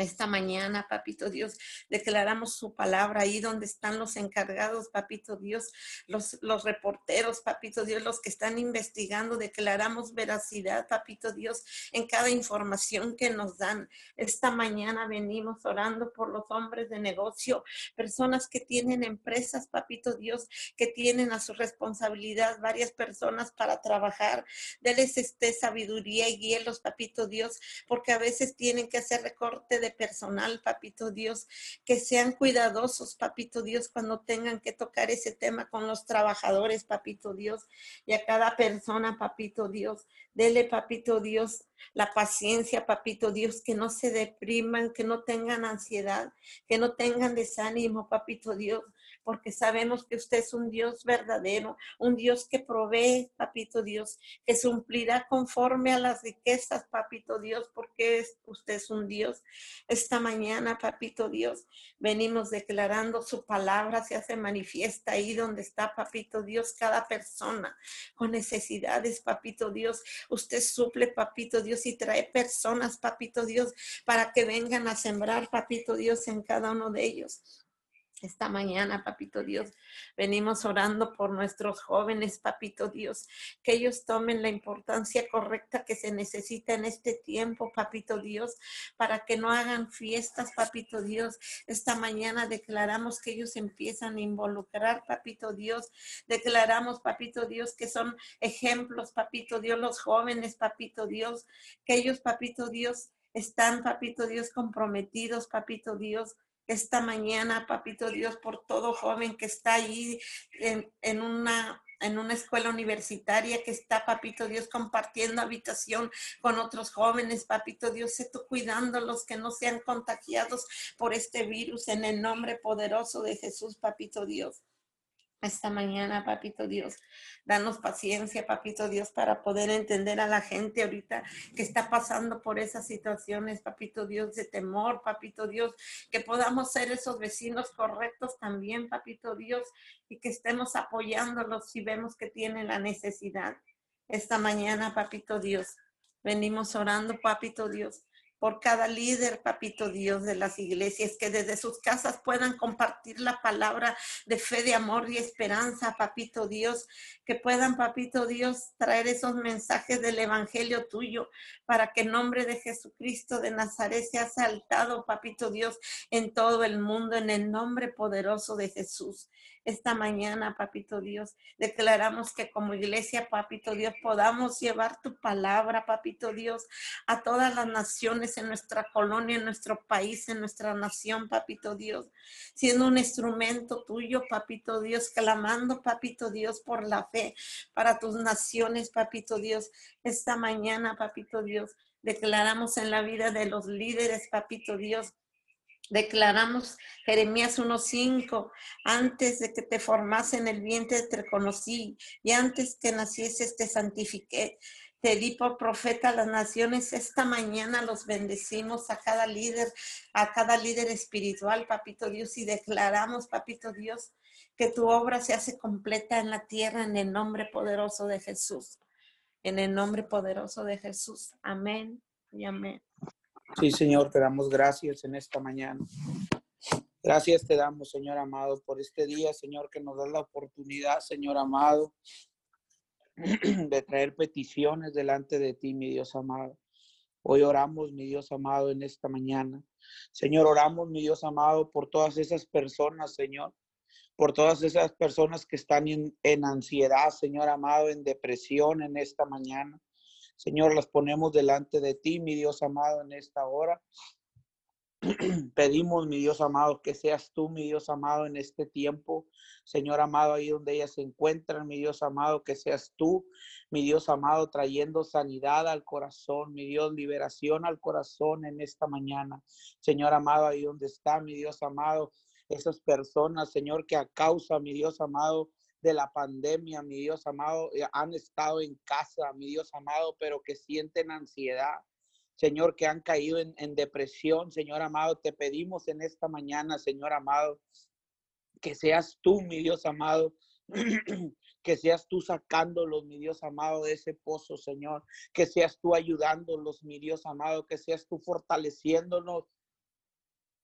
Esta mañana, papito Dios, declaramos su palabra ahí donde están los encargados, papito Dios, los, los reporteros, papito Dios, los que están investigando, declaramos veracidad, papito Dios, en cada información que nos dan. Esta mañana venimos orando por los hombres de negocio, personas que tienen empresas, papito Dios, que tienen a su responsabilidad varias personas para trabajar. Deles este sabiduría y guíelos, papito Dios, porque a veces tienen que hacer recorte de personal, papito Dios, que sean cuidadosos, papito Dios, cuando tengan que tocar ese tema con los trabajadores, papito Dios, y a cada persona, papito Dios. Dele, papito Dios, la paciencia, papito Dios, que no se depriman, que no tengan ansiedad, que no tengan desánimo, papito Dios, porque sabemos que usted es un Dios verdadero, un Dios que provee, papito Dios, que cumplirá conforme a las riquezas, papito Dios, porque usted es un Dios. Esta mañana, papito Dios, venimos declarando su palabra, se hace manifiesta ahí donde está, papito Dios, cada persona con necesidades, papito Dios. Usted suple, papito Dios, y trae personas, papito Dios, para que vengan a sembrar, papito Dios, en cada uno de ellos. Esta mañana, papito Dios, venimos orando por nuestros jóvenes, papito Dios, que ellos tomen la importancia correcta que se necesita en este tiempo, papito Dios, para que no hagan fiestas, papito Dios. Esta mañana declaramos que ellos empiezan a involucrar, papito Dios. Declaramos, papito Dios, que son ejemplos, papito Dios, los jóvenes, papito Dios, que ellos, papito Dios, están, papito Dios, comprometidos, papito Dios esta mañana, papito Dios, por todo joven que está allí en, una en una escuela universitaria que está, papito Dios, compartiendo habitación con otros jóvenes, papito Dios, sé tú cuidándolos que no sean contagiados por este virus en el nombre poderoso de Jesús, papito Dios esta mañana, papito Dios. Danos paciencia, papito Dios, para poder entender a la gente ahorita que está pasando por esas situaciones, papito Dios, de temor, papito Dios, que podamos ser esos vecinos correctos también, papito Dios, y que estemos apoyándolos si vemos que tienen la necesidad. Esta mañana, papito Dios, venimos orando, papito Dios, por cada líder, papito Dios, de las iglesias, que desde sus casas puedan compartir la palabra de fe, de amor y esperanza, papito Dios, que puedan, papito Dios, traer esos mensajes del Evangelio tuyo para que el nombre de Jesucristo de Nazaret sea saltado, papito Dios, en todo el mundo, en el nombre poderoso de Jesús esta mañana, papito Dios. Declaramos que como iglesia, papito Dios, podamos llevar tu palabra, papito Dios, a todas las naciones en nuestra colonia, en nuestro país, en nuestra nación, papito Dios, siendo un instrumento tuyo, papito Dios, clamando, papito Dios, por la fe para tus naciones, papito Dios. Esta mañana, papito Dios, declaramos en la vida de los líderes, papito Dios, Declaramos Jeremías 1.5, antes de que te formase en el vientre te conocí y antes que nacieses te santifiqué. Te di por profeta a las naciones. Esta mañana los bendecimos a cada líder, a cada líder espiritual, papito Dios, y declaramos, papito Dios, que tu obra se hace completa en la tierra en el nombre poderoso de Jesús. En el nombre poderoso de Jesús. Amén y amén. Sí, Señor, te damos gracias en esta mañana. Gracias te damos, Señor amado, por este día, Señor, que nos da la oportunidad, Señor amado, de traer peticiones delante de ti, mi Dios amado. Hoy oramos, mi Dios amado, en esta mañana. Señor, oramos, mi Dios amado, por todas esas personas, Señor, por todas esas personas que están en, en ansiedad, Señor amado, en depresión en esta mañana. Señor, las ponemos delante de ti, mi Dios amado, en esta hora. Pedimos, mi Dios amado, que seas tú, mi Dios amado, en este tiempo. Señor amado, ahí donde ellas se encuentran, mi Dios amado, que seas tú, mi Dios amado, trayendo sanidad al corazón, mi Dios, liberación al corazón en esta mañana. Señor amado, ahí donde está, mi Dios amado, esas personas, Señor, que a causa, mi Dios amado, de la pandemia, mi Dios amado, eh, han estado en casa, mi Dios amado, pero que sienten ansiedad. Señor, que han caído en, depresión, Señor amado, te pedimos en esta mañana, Señor amado, que seas tú, mi Dios amado, que seas tú sacándolos, mi Dios amado, de ese pozo, Señor, que seas tú ayudándolos, mi Dios amado, que seas tú fortaleciéndonos,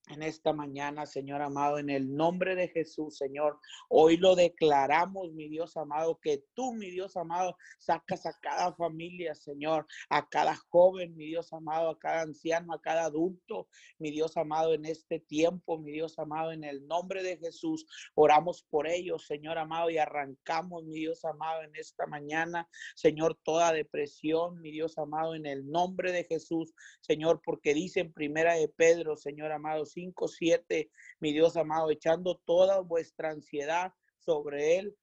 en esta mañana, Señor amado, en el nombre de Jesús, Señor. Hoy lo declaramos, mi Dios amado, que tú, mi Dios amado, sacas a cada familia, Señor, a cada joven, mi Dios amado, a cada anciano, a cada adulto, mi Dios amado, en este tiempo, mi Dios amado, en el nombre de Jesús. Oramos por ellos, Señor amado, y arrancamos, mi Dios amado, en esta mañana, Señor, toda depresión, mi Dios amado, en el nombre de Jesús, Señor, porque dice en primera de Pedro, Señor amado, 5, 7, mi Dios amado, echando toda vuestra ansiedad sobre Él,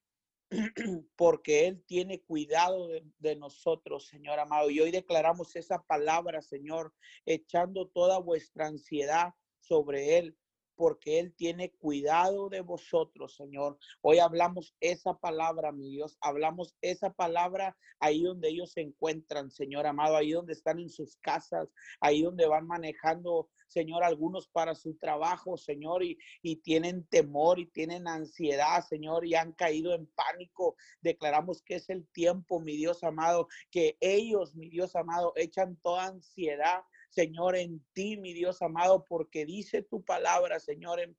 porque Él tiene cuidado de, nosotros, Señor amado. Y hoy declaramos esa palabra, Señor, echando toda vuestra ansiedad sobre Él, porque Él tiene cuidado de vosotros, Señor. Hoy hablamos esa palabra, mi Dios. Hablamos esa palabra ahí donde ellos se encuentran, Señor amado, ahí donde están en sus casas, ahí donde van manejando, Señor, algunos para su trabajo, Señor, y, tienen temor y tienen ansiedad, Señor, y han caído en pánico. Declaramos que es el tiempo, mi Dios amado, que ellos, mi Dios amado, echan toda ansiedad Señor, en ti, mi Dios amado, porque dice tu palabra, Señor, en,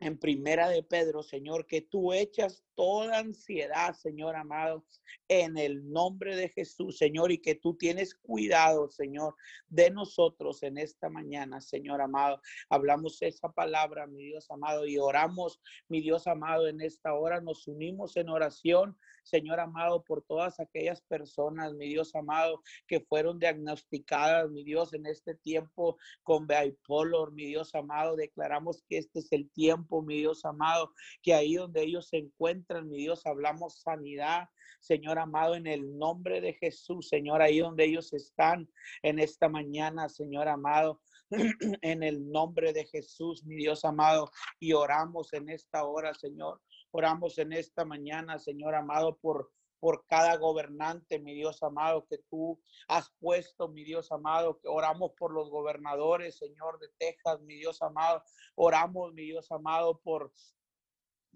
en primera de Pedro, Señor, que tú echas toda ansiedad, Señor amado, en el nombre de Jesús, Señor, y que tú tienes cuidado, Señor, de nosotros en esta mañana, Señor amado. Hablamos esa palabra, mi Dios amado, y oramos, mi Dios amado, en esta hora nos unimos en oración, Señor amado, por todas aquellas personas, mi Dios amado, que fueron diagnosticadas, mi Dios, en este tiempo con bipolar, mi Dios amado, declaramos que este es el tiempo, mi Dios amado, que ahí donde ellos se encuentran, mi Dios, hablamos sanidad, Señor amado, en el nombre de Jesús, Señor, ahí donde ellos están en esta mañana, Señor amado en el nombre de Jesús, mi Dios amado, y oramos en esta hora, Señor. Oramos en esta mañana, Señor amado, por por cada gobernante, mi Dios amado, que tú has puesto, mi Dios amado, que oramos por los gobernadores, Señor de Texas, mi Dios amado, oramos, mi Dios amado, por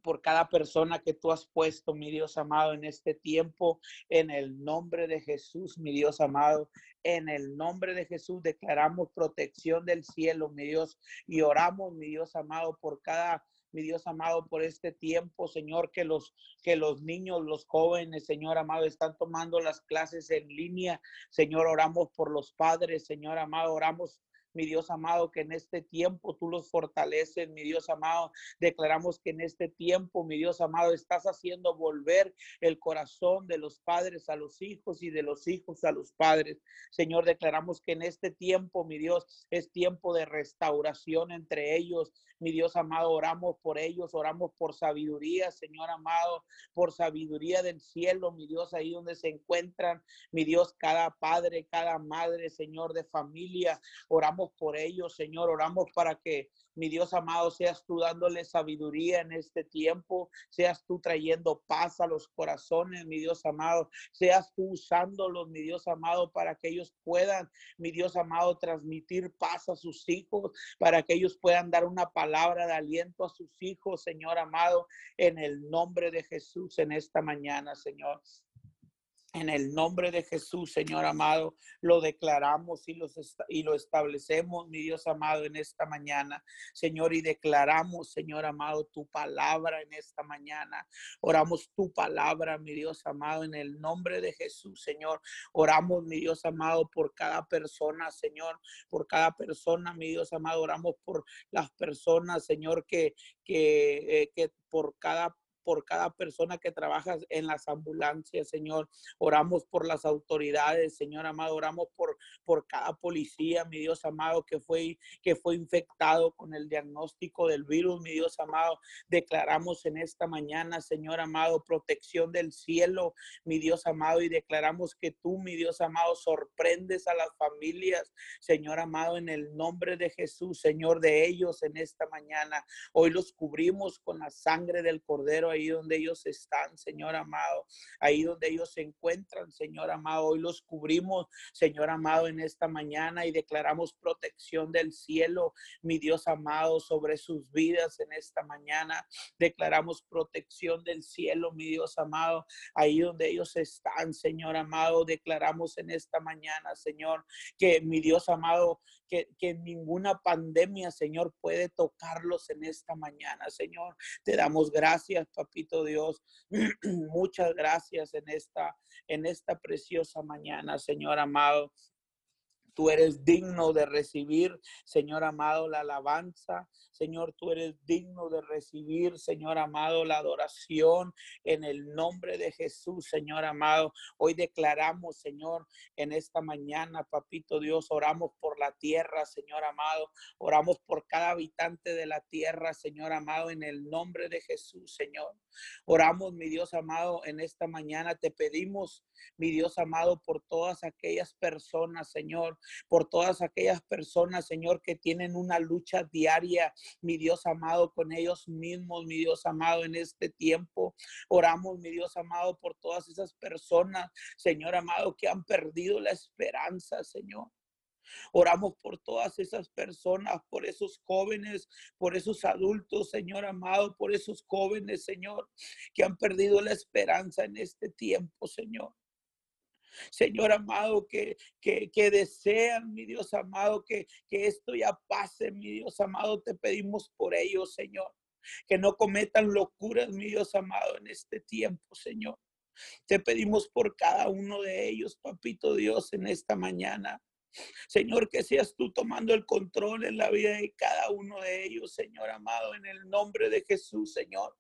por cada persona que tú has puesto, mi Dios amado, en este tiempo, en el nombre de Jesús, mi Dios amado, en el nombre de Jesús declaramos protección del cielo, mi Dios, y oramos, mi Dios amado, por cada mi Dios amado, por este tiempo, Señor, que los, que los niños, los jóvenes, Señor amado, están tomando las clases en línea. Señor, oramos por los padres, Señor amado, oramos mi Dios amado, que en este tiempo tú los fortaleces, mi Dios amado. Declaramos que en este tiempo, mi Dios amado, estás haciendo volver el corazón de los padres a los hijos y de los hijos a los padres. Señor, declaramos que en este tiempo, mi Dios, es tiempo de restauración entre ellos. Mi Dios amado, oramos por ellos, oramos por sabiduría, Señor amado, por sabiduría del cielo, mi Dios, ahí donde se encuentran, mi Dios, cada padre, cada madre, Señor, de familia. Oramos por ellos, Señor. Oramos para que, mi Dios amado, seas tú dándole sabiduría en este tiempo, seas tú trayendo paz a los corazones, mi Dios amado, seas tú usándolos, mi Dios amado, para que ellos puedan, mi Dios amado, transmitir paz a sus hijos, para que ellos puedan dar una palabra de aliento a sus hijos, Señor amado, en el nombre de Jesús en esta mañana, Señor. En el nombre de Jesús, Señor amado, lo declaramos y, los y lo establecemos, mi Dios amado, en esta mañana, Señor, y declaramos, Señor amado, tu palabra en esta mañana. Oramos tu palabra, mi Dios amado, en el nombre de Jesús, Señor. Oramos, mi Dios amado, por cada persona, Señor, por cada persona, mi Dios amado. Oramos por las personas, Señor, que, que, eh, que por cada por cada persona que trabaja en las ambulancias, Señor. Oramos por las autoridades, Señor amado. Oramos por, por cada policía, mi Dios amado, que fue, que fue infectado con el diagnóstico del virus, mi Dios amado. Declaramos en esta mañana, Señor amado, protección del cielo, mi Dios amado, y declaramos que tú, mi Dios amado, sorprendes a las familias, Señor amado, en el nombre de Jesús, Señor, de ellos en esta mañana. Hoy los cubrimos con la sangre del Cordero ahí donde ellos están, Señor amado, ahí donde ellos se encuentran, Señor amado. Hoy los cubrimos, Señor amado, en esta mañana y declaramos protección del cielo, mi Dios amado, sobre sus vidas en esta mañana. Declaramos protección del cielo, mi Dios amado, ahí donde ellos están, Señor amado. Declaramos en esta mañana, Señor, que mi Dios amado, que, que ninguna pandemia, Señor, puede tocarlos en esta mañana, Señor. Te damos gracias, papito Dios. Muchas gracias en esta, en esta preciosa mañana, Señor amado. Tú eres digno de recibir, Señor amado, la alabanza. Señor, tú eres digno de recibir, Señor amado, la adoración en el nombre de Jesús, Señor amado. Hoy declaramos, Señor, en esta mañana, papito Dios, oramos por la tierra, Señor amado. Oramos por cada habitante de la tierra, Señor amado, en el nombre de Jesús, Señor. Oramos, mi Dios amado, en esta mañana te pedimos, mi Dios amado, por todas aquellas personas, Señor, por todas aquellas personas, Señor, que tienen una lucha diaria, mi Dios amado, con ellos mismos, mi Dios amado, en este tiempo. Oramos, mi Dios amado, por todas esas personas, Señor amado, que han perdido la esperanza, Señor. Oramos por todas esas personas, por esos jóvenes, por esos adultos, Señor amado, por esos jóvenes, Señor, que han perdido la esperanza en este tiempo, Señor. Señor amado, que, que, desean, mi Dios amado, que, que esto ya pase, mi Dios amado, te pedimos por ellos, Señor. Que no cometan locuras, mi Dios amado, en este tiempo, Señor. Te pedimos por cada uno de ellos, papito Dios, en esta mañana. Señor, que seas tú tomando el control en la vida de cada uno de ellos, Señor amado, en el nombre de Jesús, Señor.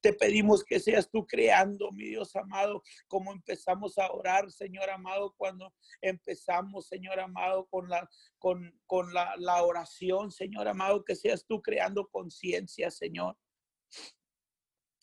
Te pedimos que seas tú creando, mi Dios amado, como empezamos a orar, Señor amado, cuando empezamos, Señor amado, con la, con, con la, la oración, Señor amado, que seas tú creando conciencia, Señor.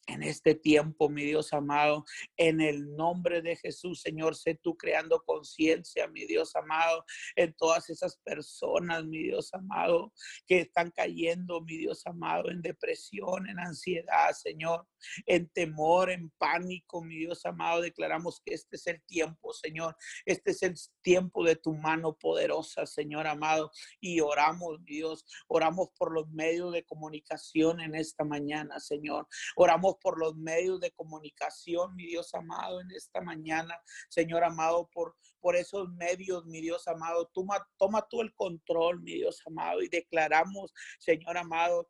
En este tiempo, mi Dios amado, en el nombre de Jesús, Señor, sé tú creando conciencia, mi Dios amado, en todas esas personas, mi Dios amado, que están cayendo, mi Dios amado, en depresión, en ansiedad, Señor, en temor, en pánico, mi Dios amado, declaramos que este es el tiempo, Señor, este es el tiempo de tu mano poderosa, Señor amado, y oramos, Dios, oramos por los medios de comunicación en esta mañana, Señor, oramos por los medios de comunicación, mi Dios amado, en esta mañana, Señor amado, por, por esos medios, mi Dios amado. Toma, toma tú el control, mi Dios amado, y declaramos, Señor amado,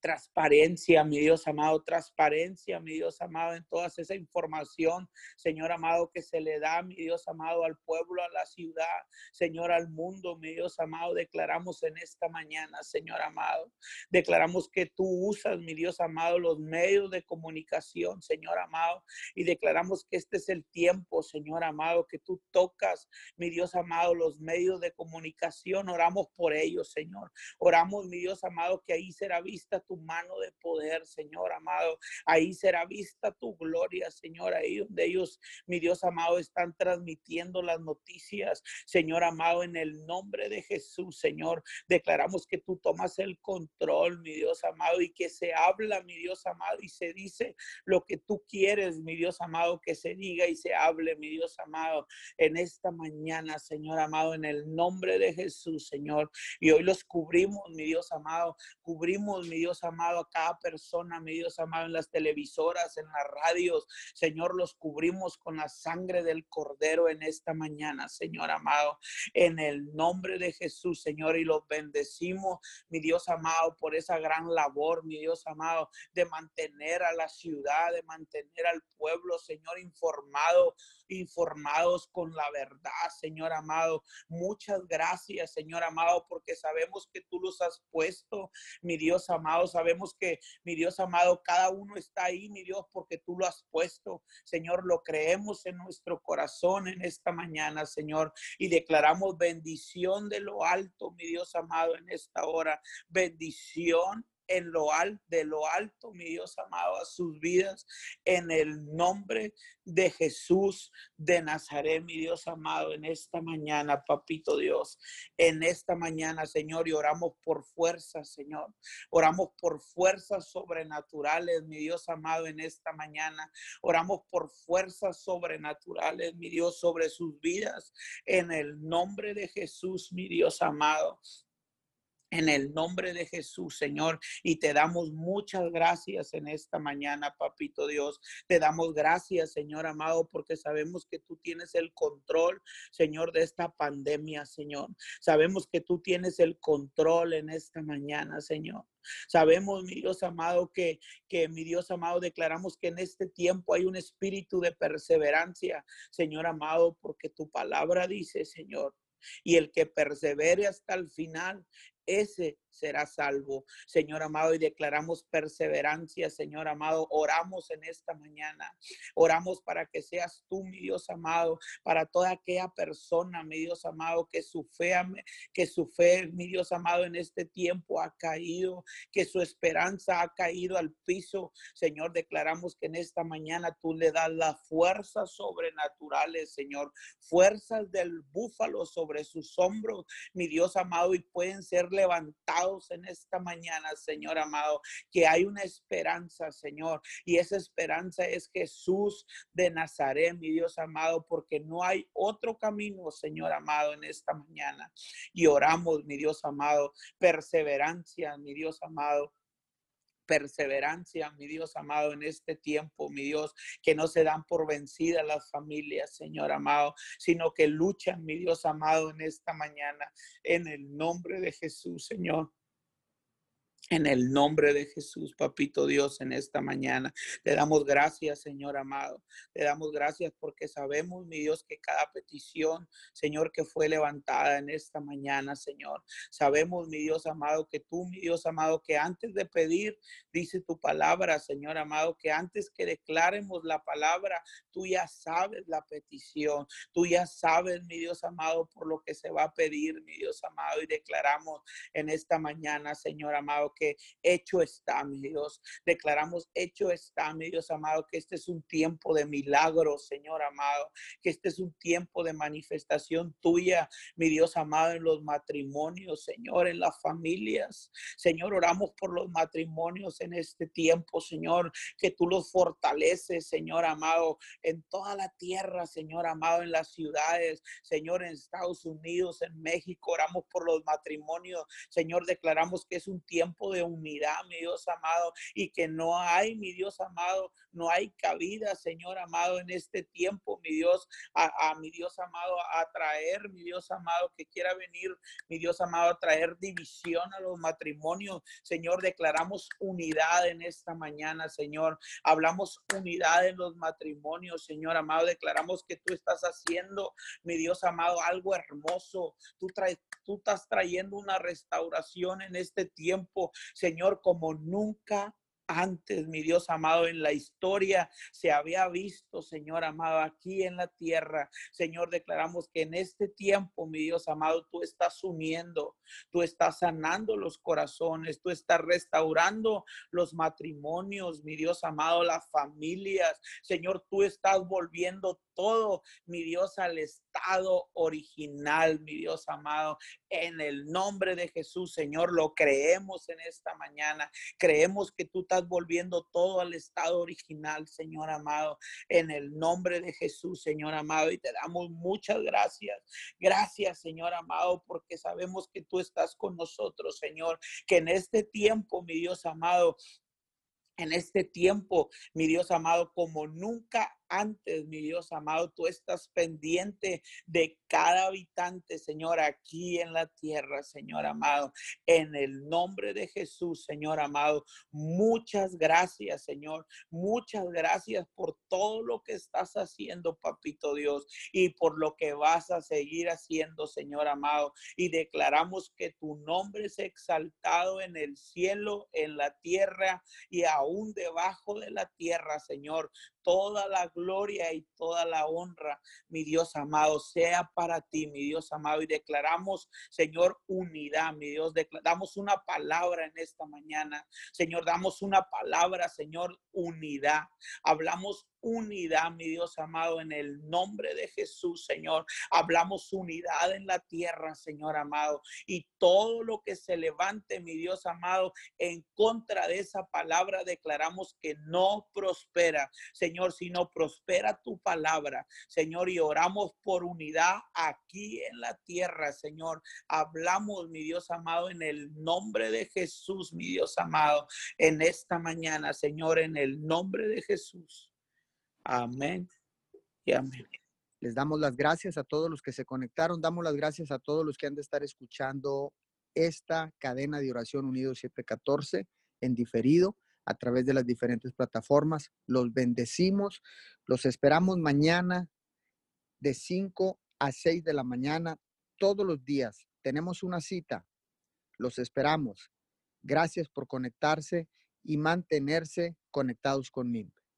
transparencia, mi Dios amado, transparencia, mi Dios amado, en toda esa información, Señor amado, que se le da, mi Dios amado, al pueblo, a la ciudad, Señor, al mundo, mi Dios amado, declaramos en esta mañana, Señor amado, declaramos que tú usas, mi Dios amado, los medios de comunicación, Señor amado, y declaramos que este es el tiempo, Señor amado, que tú tocas, mi Dios amado, los medios de comunicación, oramos por ellos, Señor, oramos, mi Dios amado, que ahí será vista tu mano de poder, Señor amado. Ahí será vista tu gloria, Señor, ahí donde ellos, mi Dios amado, están transmitiendo las noticias, Señor amado, en el nombre de Jesús, Señor. Declaramos que tú tomas el control, mi Dios amado, y que se habla, mi Dios amado, y se dice lo que tú quieres, mi Dios amado, que se diga y se hable, mi Dios amado, en esta mañana, Señor amado, en el nombre de Jesús, Señor. Y hoy los cubrimos, mi Dios amado, cubrimos, mi Dios amado, a cada persona, mi Dios amado, en las televisoras, en las radios. Señor, los cubrimos con la sangre del Cordero en esta mañana, Señor amado, en el nombre de Jesús, Señor, y los bendecimos, mi Dios amado, por esa gran labor, mi Dios amado, de mantener a la ciudad, de mantener al pueblo, Señor, informado, informados con la verdad, Señor amado. Muchas gracias, Señor amado, porque sabemos que tú los has puesto, mi Dios amado, sabemos que, mi Dios amado, cada uno está ahí, mi Dios, porque tú lo has puesto. Señor, lo creemos en nuestro corazón en esta mañana, Señor, y declaramos bendición de lo alto, mi Dios amado, en esta hora. Bendición en lo alto, de lo alto, mi Dios amado, a sus vidas, en el nombre de Jesús de Nazaret, mi Dios amado, en esta mañana, papito Dios, en esta mañana, Señor, y oramos por fuerzas, Señor, oramos por fuerzas sobrenaturales, mi Dios amado, en esta mañana, oramos por fuerzas sobrenaturales, mi Dios, sobre sus vidas, en el nombre de Jesús, mi Dios amado en el nombre de Jesús, Señor. Y te damos muchas gracias en esta mañana, papito Dios. Te damos gracias, Señor amado, porque sabemos que tú tienes el control, Señor, de esta pandemia, Señor. Sabemos que tú tienes el control en esta mañana, Señor. Sabemos, mi Dios amado, que, que mi Dios amado, declaramos que en este tiempo hay un espíritu de perseverancia, Señor amado, porque tu palabra dice, Señor, y el que persevere hasta el final, ese será salvo. Señor amado, y declaramos perseverancia, Señor amado. Oramos en esta mañana. Oramos para que seas tú, mi Dios amado, para toda aquella persona, mi Dios amado, que su fe, que su fe, mi Dios amado, en este tiempo ha caído, que su esperanza ha caído al piso. Señor, declaramos que en esta mañana tú le das las fuerzas sobrenaturales, Señor, fuerzas del búfalo sobre sus hombros, mi Dios amado, y pueden ser levantados en esta mañana, Señor amado, que hay una esperanza, Señor, y esa esperanza es Jesús de Nazaret, mi Dios amado, porque no hay otro camino, Señor amado, en esta mañana. Y oramos, mi Dios amado, perseverancia, mi Dios amado perseverancia, mi Dios amado, en este tiempo, mi Dios, que no se dan por vencidas las familias, Señor amado, sino que luchan, mi Dios amado, en esta mañana, en el nombre de Jesús, Señor. En el nombre de Jesús, papito Dios, en esta mañana. Te damos gracias, Señor amado. Te damos gracias porque sabemos, mi Dios, que cada petición, Señor, que fue levantada en esta mañana, Señor. Sabemos, mi Dios amado, que tú, mi Dios amado, que antes de pedir, dice tu palabra, Señor amado, que antes que declaremos la palabra, tú ya sabes la petición. Tú ya sabes, mi Dios amado, por lo que se va a pedir, mi Dios amado. Y declaramos en esta mañana, Señor amado, que hecho está, mi Dios. Declaramos hecho está, mi Dios amado, que este es un tiempo de milagros, Señor amado, que este es un tiempo de manifestación tuya, mi Dios amado, en los matrimonios, Señor, en las familias. Señor, oramos por los matrimonios en este tiempo, Señor, que tú los fortaleces, Señor amado, en toda la tierra, Señor amado, en las ciudades, Señor, en Estados Unidos, en México, oramos por los matrimonios, Señor, declaramos que es un tiempo de unidad, mi Dios amado, y que no hay, mi Dios amado, no hay cabida, Señor amado, en este tiempo, mi Dios, a, mi Dios amado, a traer, mi Dios amado, que quiera venir, mi Dios amado, a traer división a los matrimonios. Señor, declaramos unidad en esta mañana, Señor. Hablamos unidad en los matrimonios, Señor amado. Declaramos que tú estás haciendo, mi Dios amado, algo hermoso. Tú traes, tú estás trayendo una restauración en este tiempo, Señor, como nunca antes, mi Dios amado, en la historia se había visto, Señor amado, aquí en la tierra. Señor, declaramos que en este tiempo, mi Dios amado, tú estás uniendo, tú estás sanando los corazones, tú estás restaurando los matrimonios, mi Dios amado, las familias. Señor, tú estás volviendo todo, mi Dios, al estado original, mi Dios amado. En el nombre de Jesús, Señor, lo creemos en esta mañana. Creemos que tú estás volviendo todo al estado original, Señor amado. En el nombre de Jesús, Señor amado. Y te damos muchas gracias. Gracias, Señor amado, porque sabemos que tú estás con nosotros, Señor. Que en este tiempo, mi Dios amado, en este tiempo, mi Dios amado, como nunca antes, mi Dios amado, tú estás pendiente de cada habitante, Señor, aquí en la tierra, Señor amado. En el nombre de Jesús, Señor amado, muchas gracias, Señor. Muchas gracias por todo lo que estás haciendo, papito Dios, y por lo que vas a seguir haciendo, Señor amado. Y declaramos que tu nombre es exaltado en el cielo, en la tierra y aún debajo de la tierra, Señor toda la gloria y toda la honra, mi Dios amado, sea para ti, mi Dios amado. Y declaramos, Señor, unidad, mi Dios. Damos una palabra en esta mañana. Señor, damos una palabra, Señor, unidad. Hablamos unidad, mi Dios amado, en el nombre de Jesús, Señor. Hablamos unidad en la tierra, Señor amado. Y todo lo que se levante, mi Dios amado, en contra de esa palabra, declaramos que no prospera, Señor, sino prospera tu palabra, Señor. Y oramos por unidad aquí en la tierra, Señor. Hablamos, mi Dios amado, en el nombre de Jesús, mi Dios amado, en esta mañana, Señor, en el nombre de Jesús. Amén y amén. Les damos las gracias a todos los que se conectaron, damos las gracias a todos los que han de estar escuchando esta cadena de oración Unido 714 en diferido a través de las diferentes plataformas. Los bendecimos, los esperamos mañana de 5 a 6 de la mañana todos los días. Tenemos una cita, los esperamos. Gracias por conectarse y mantenerse conectados conmigo.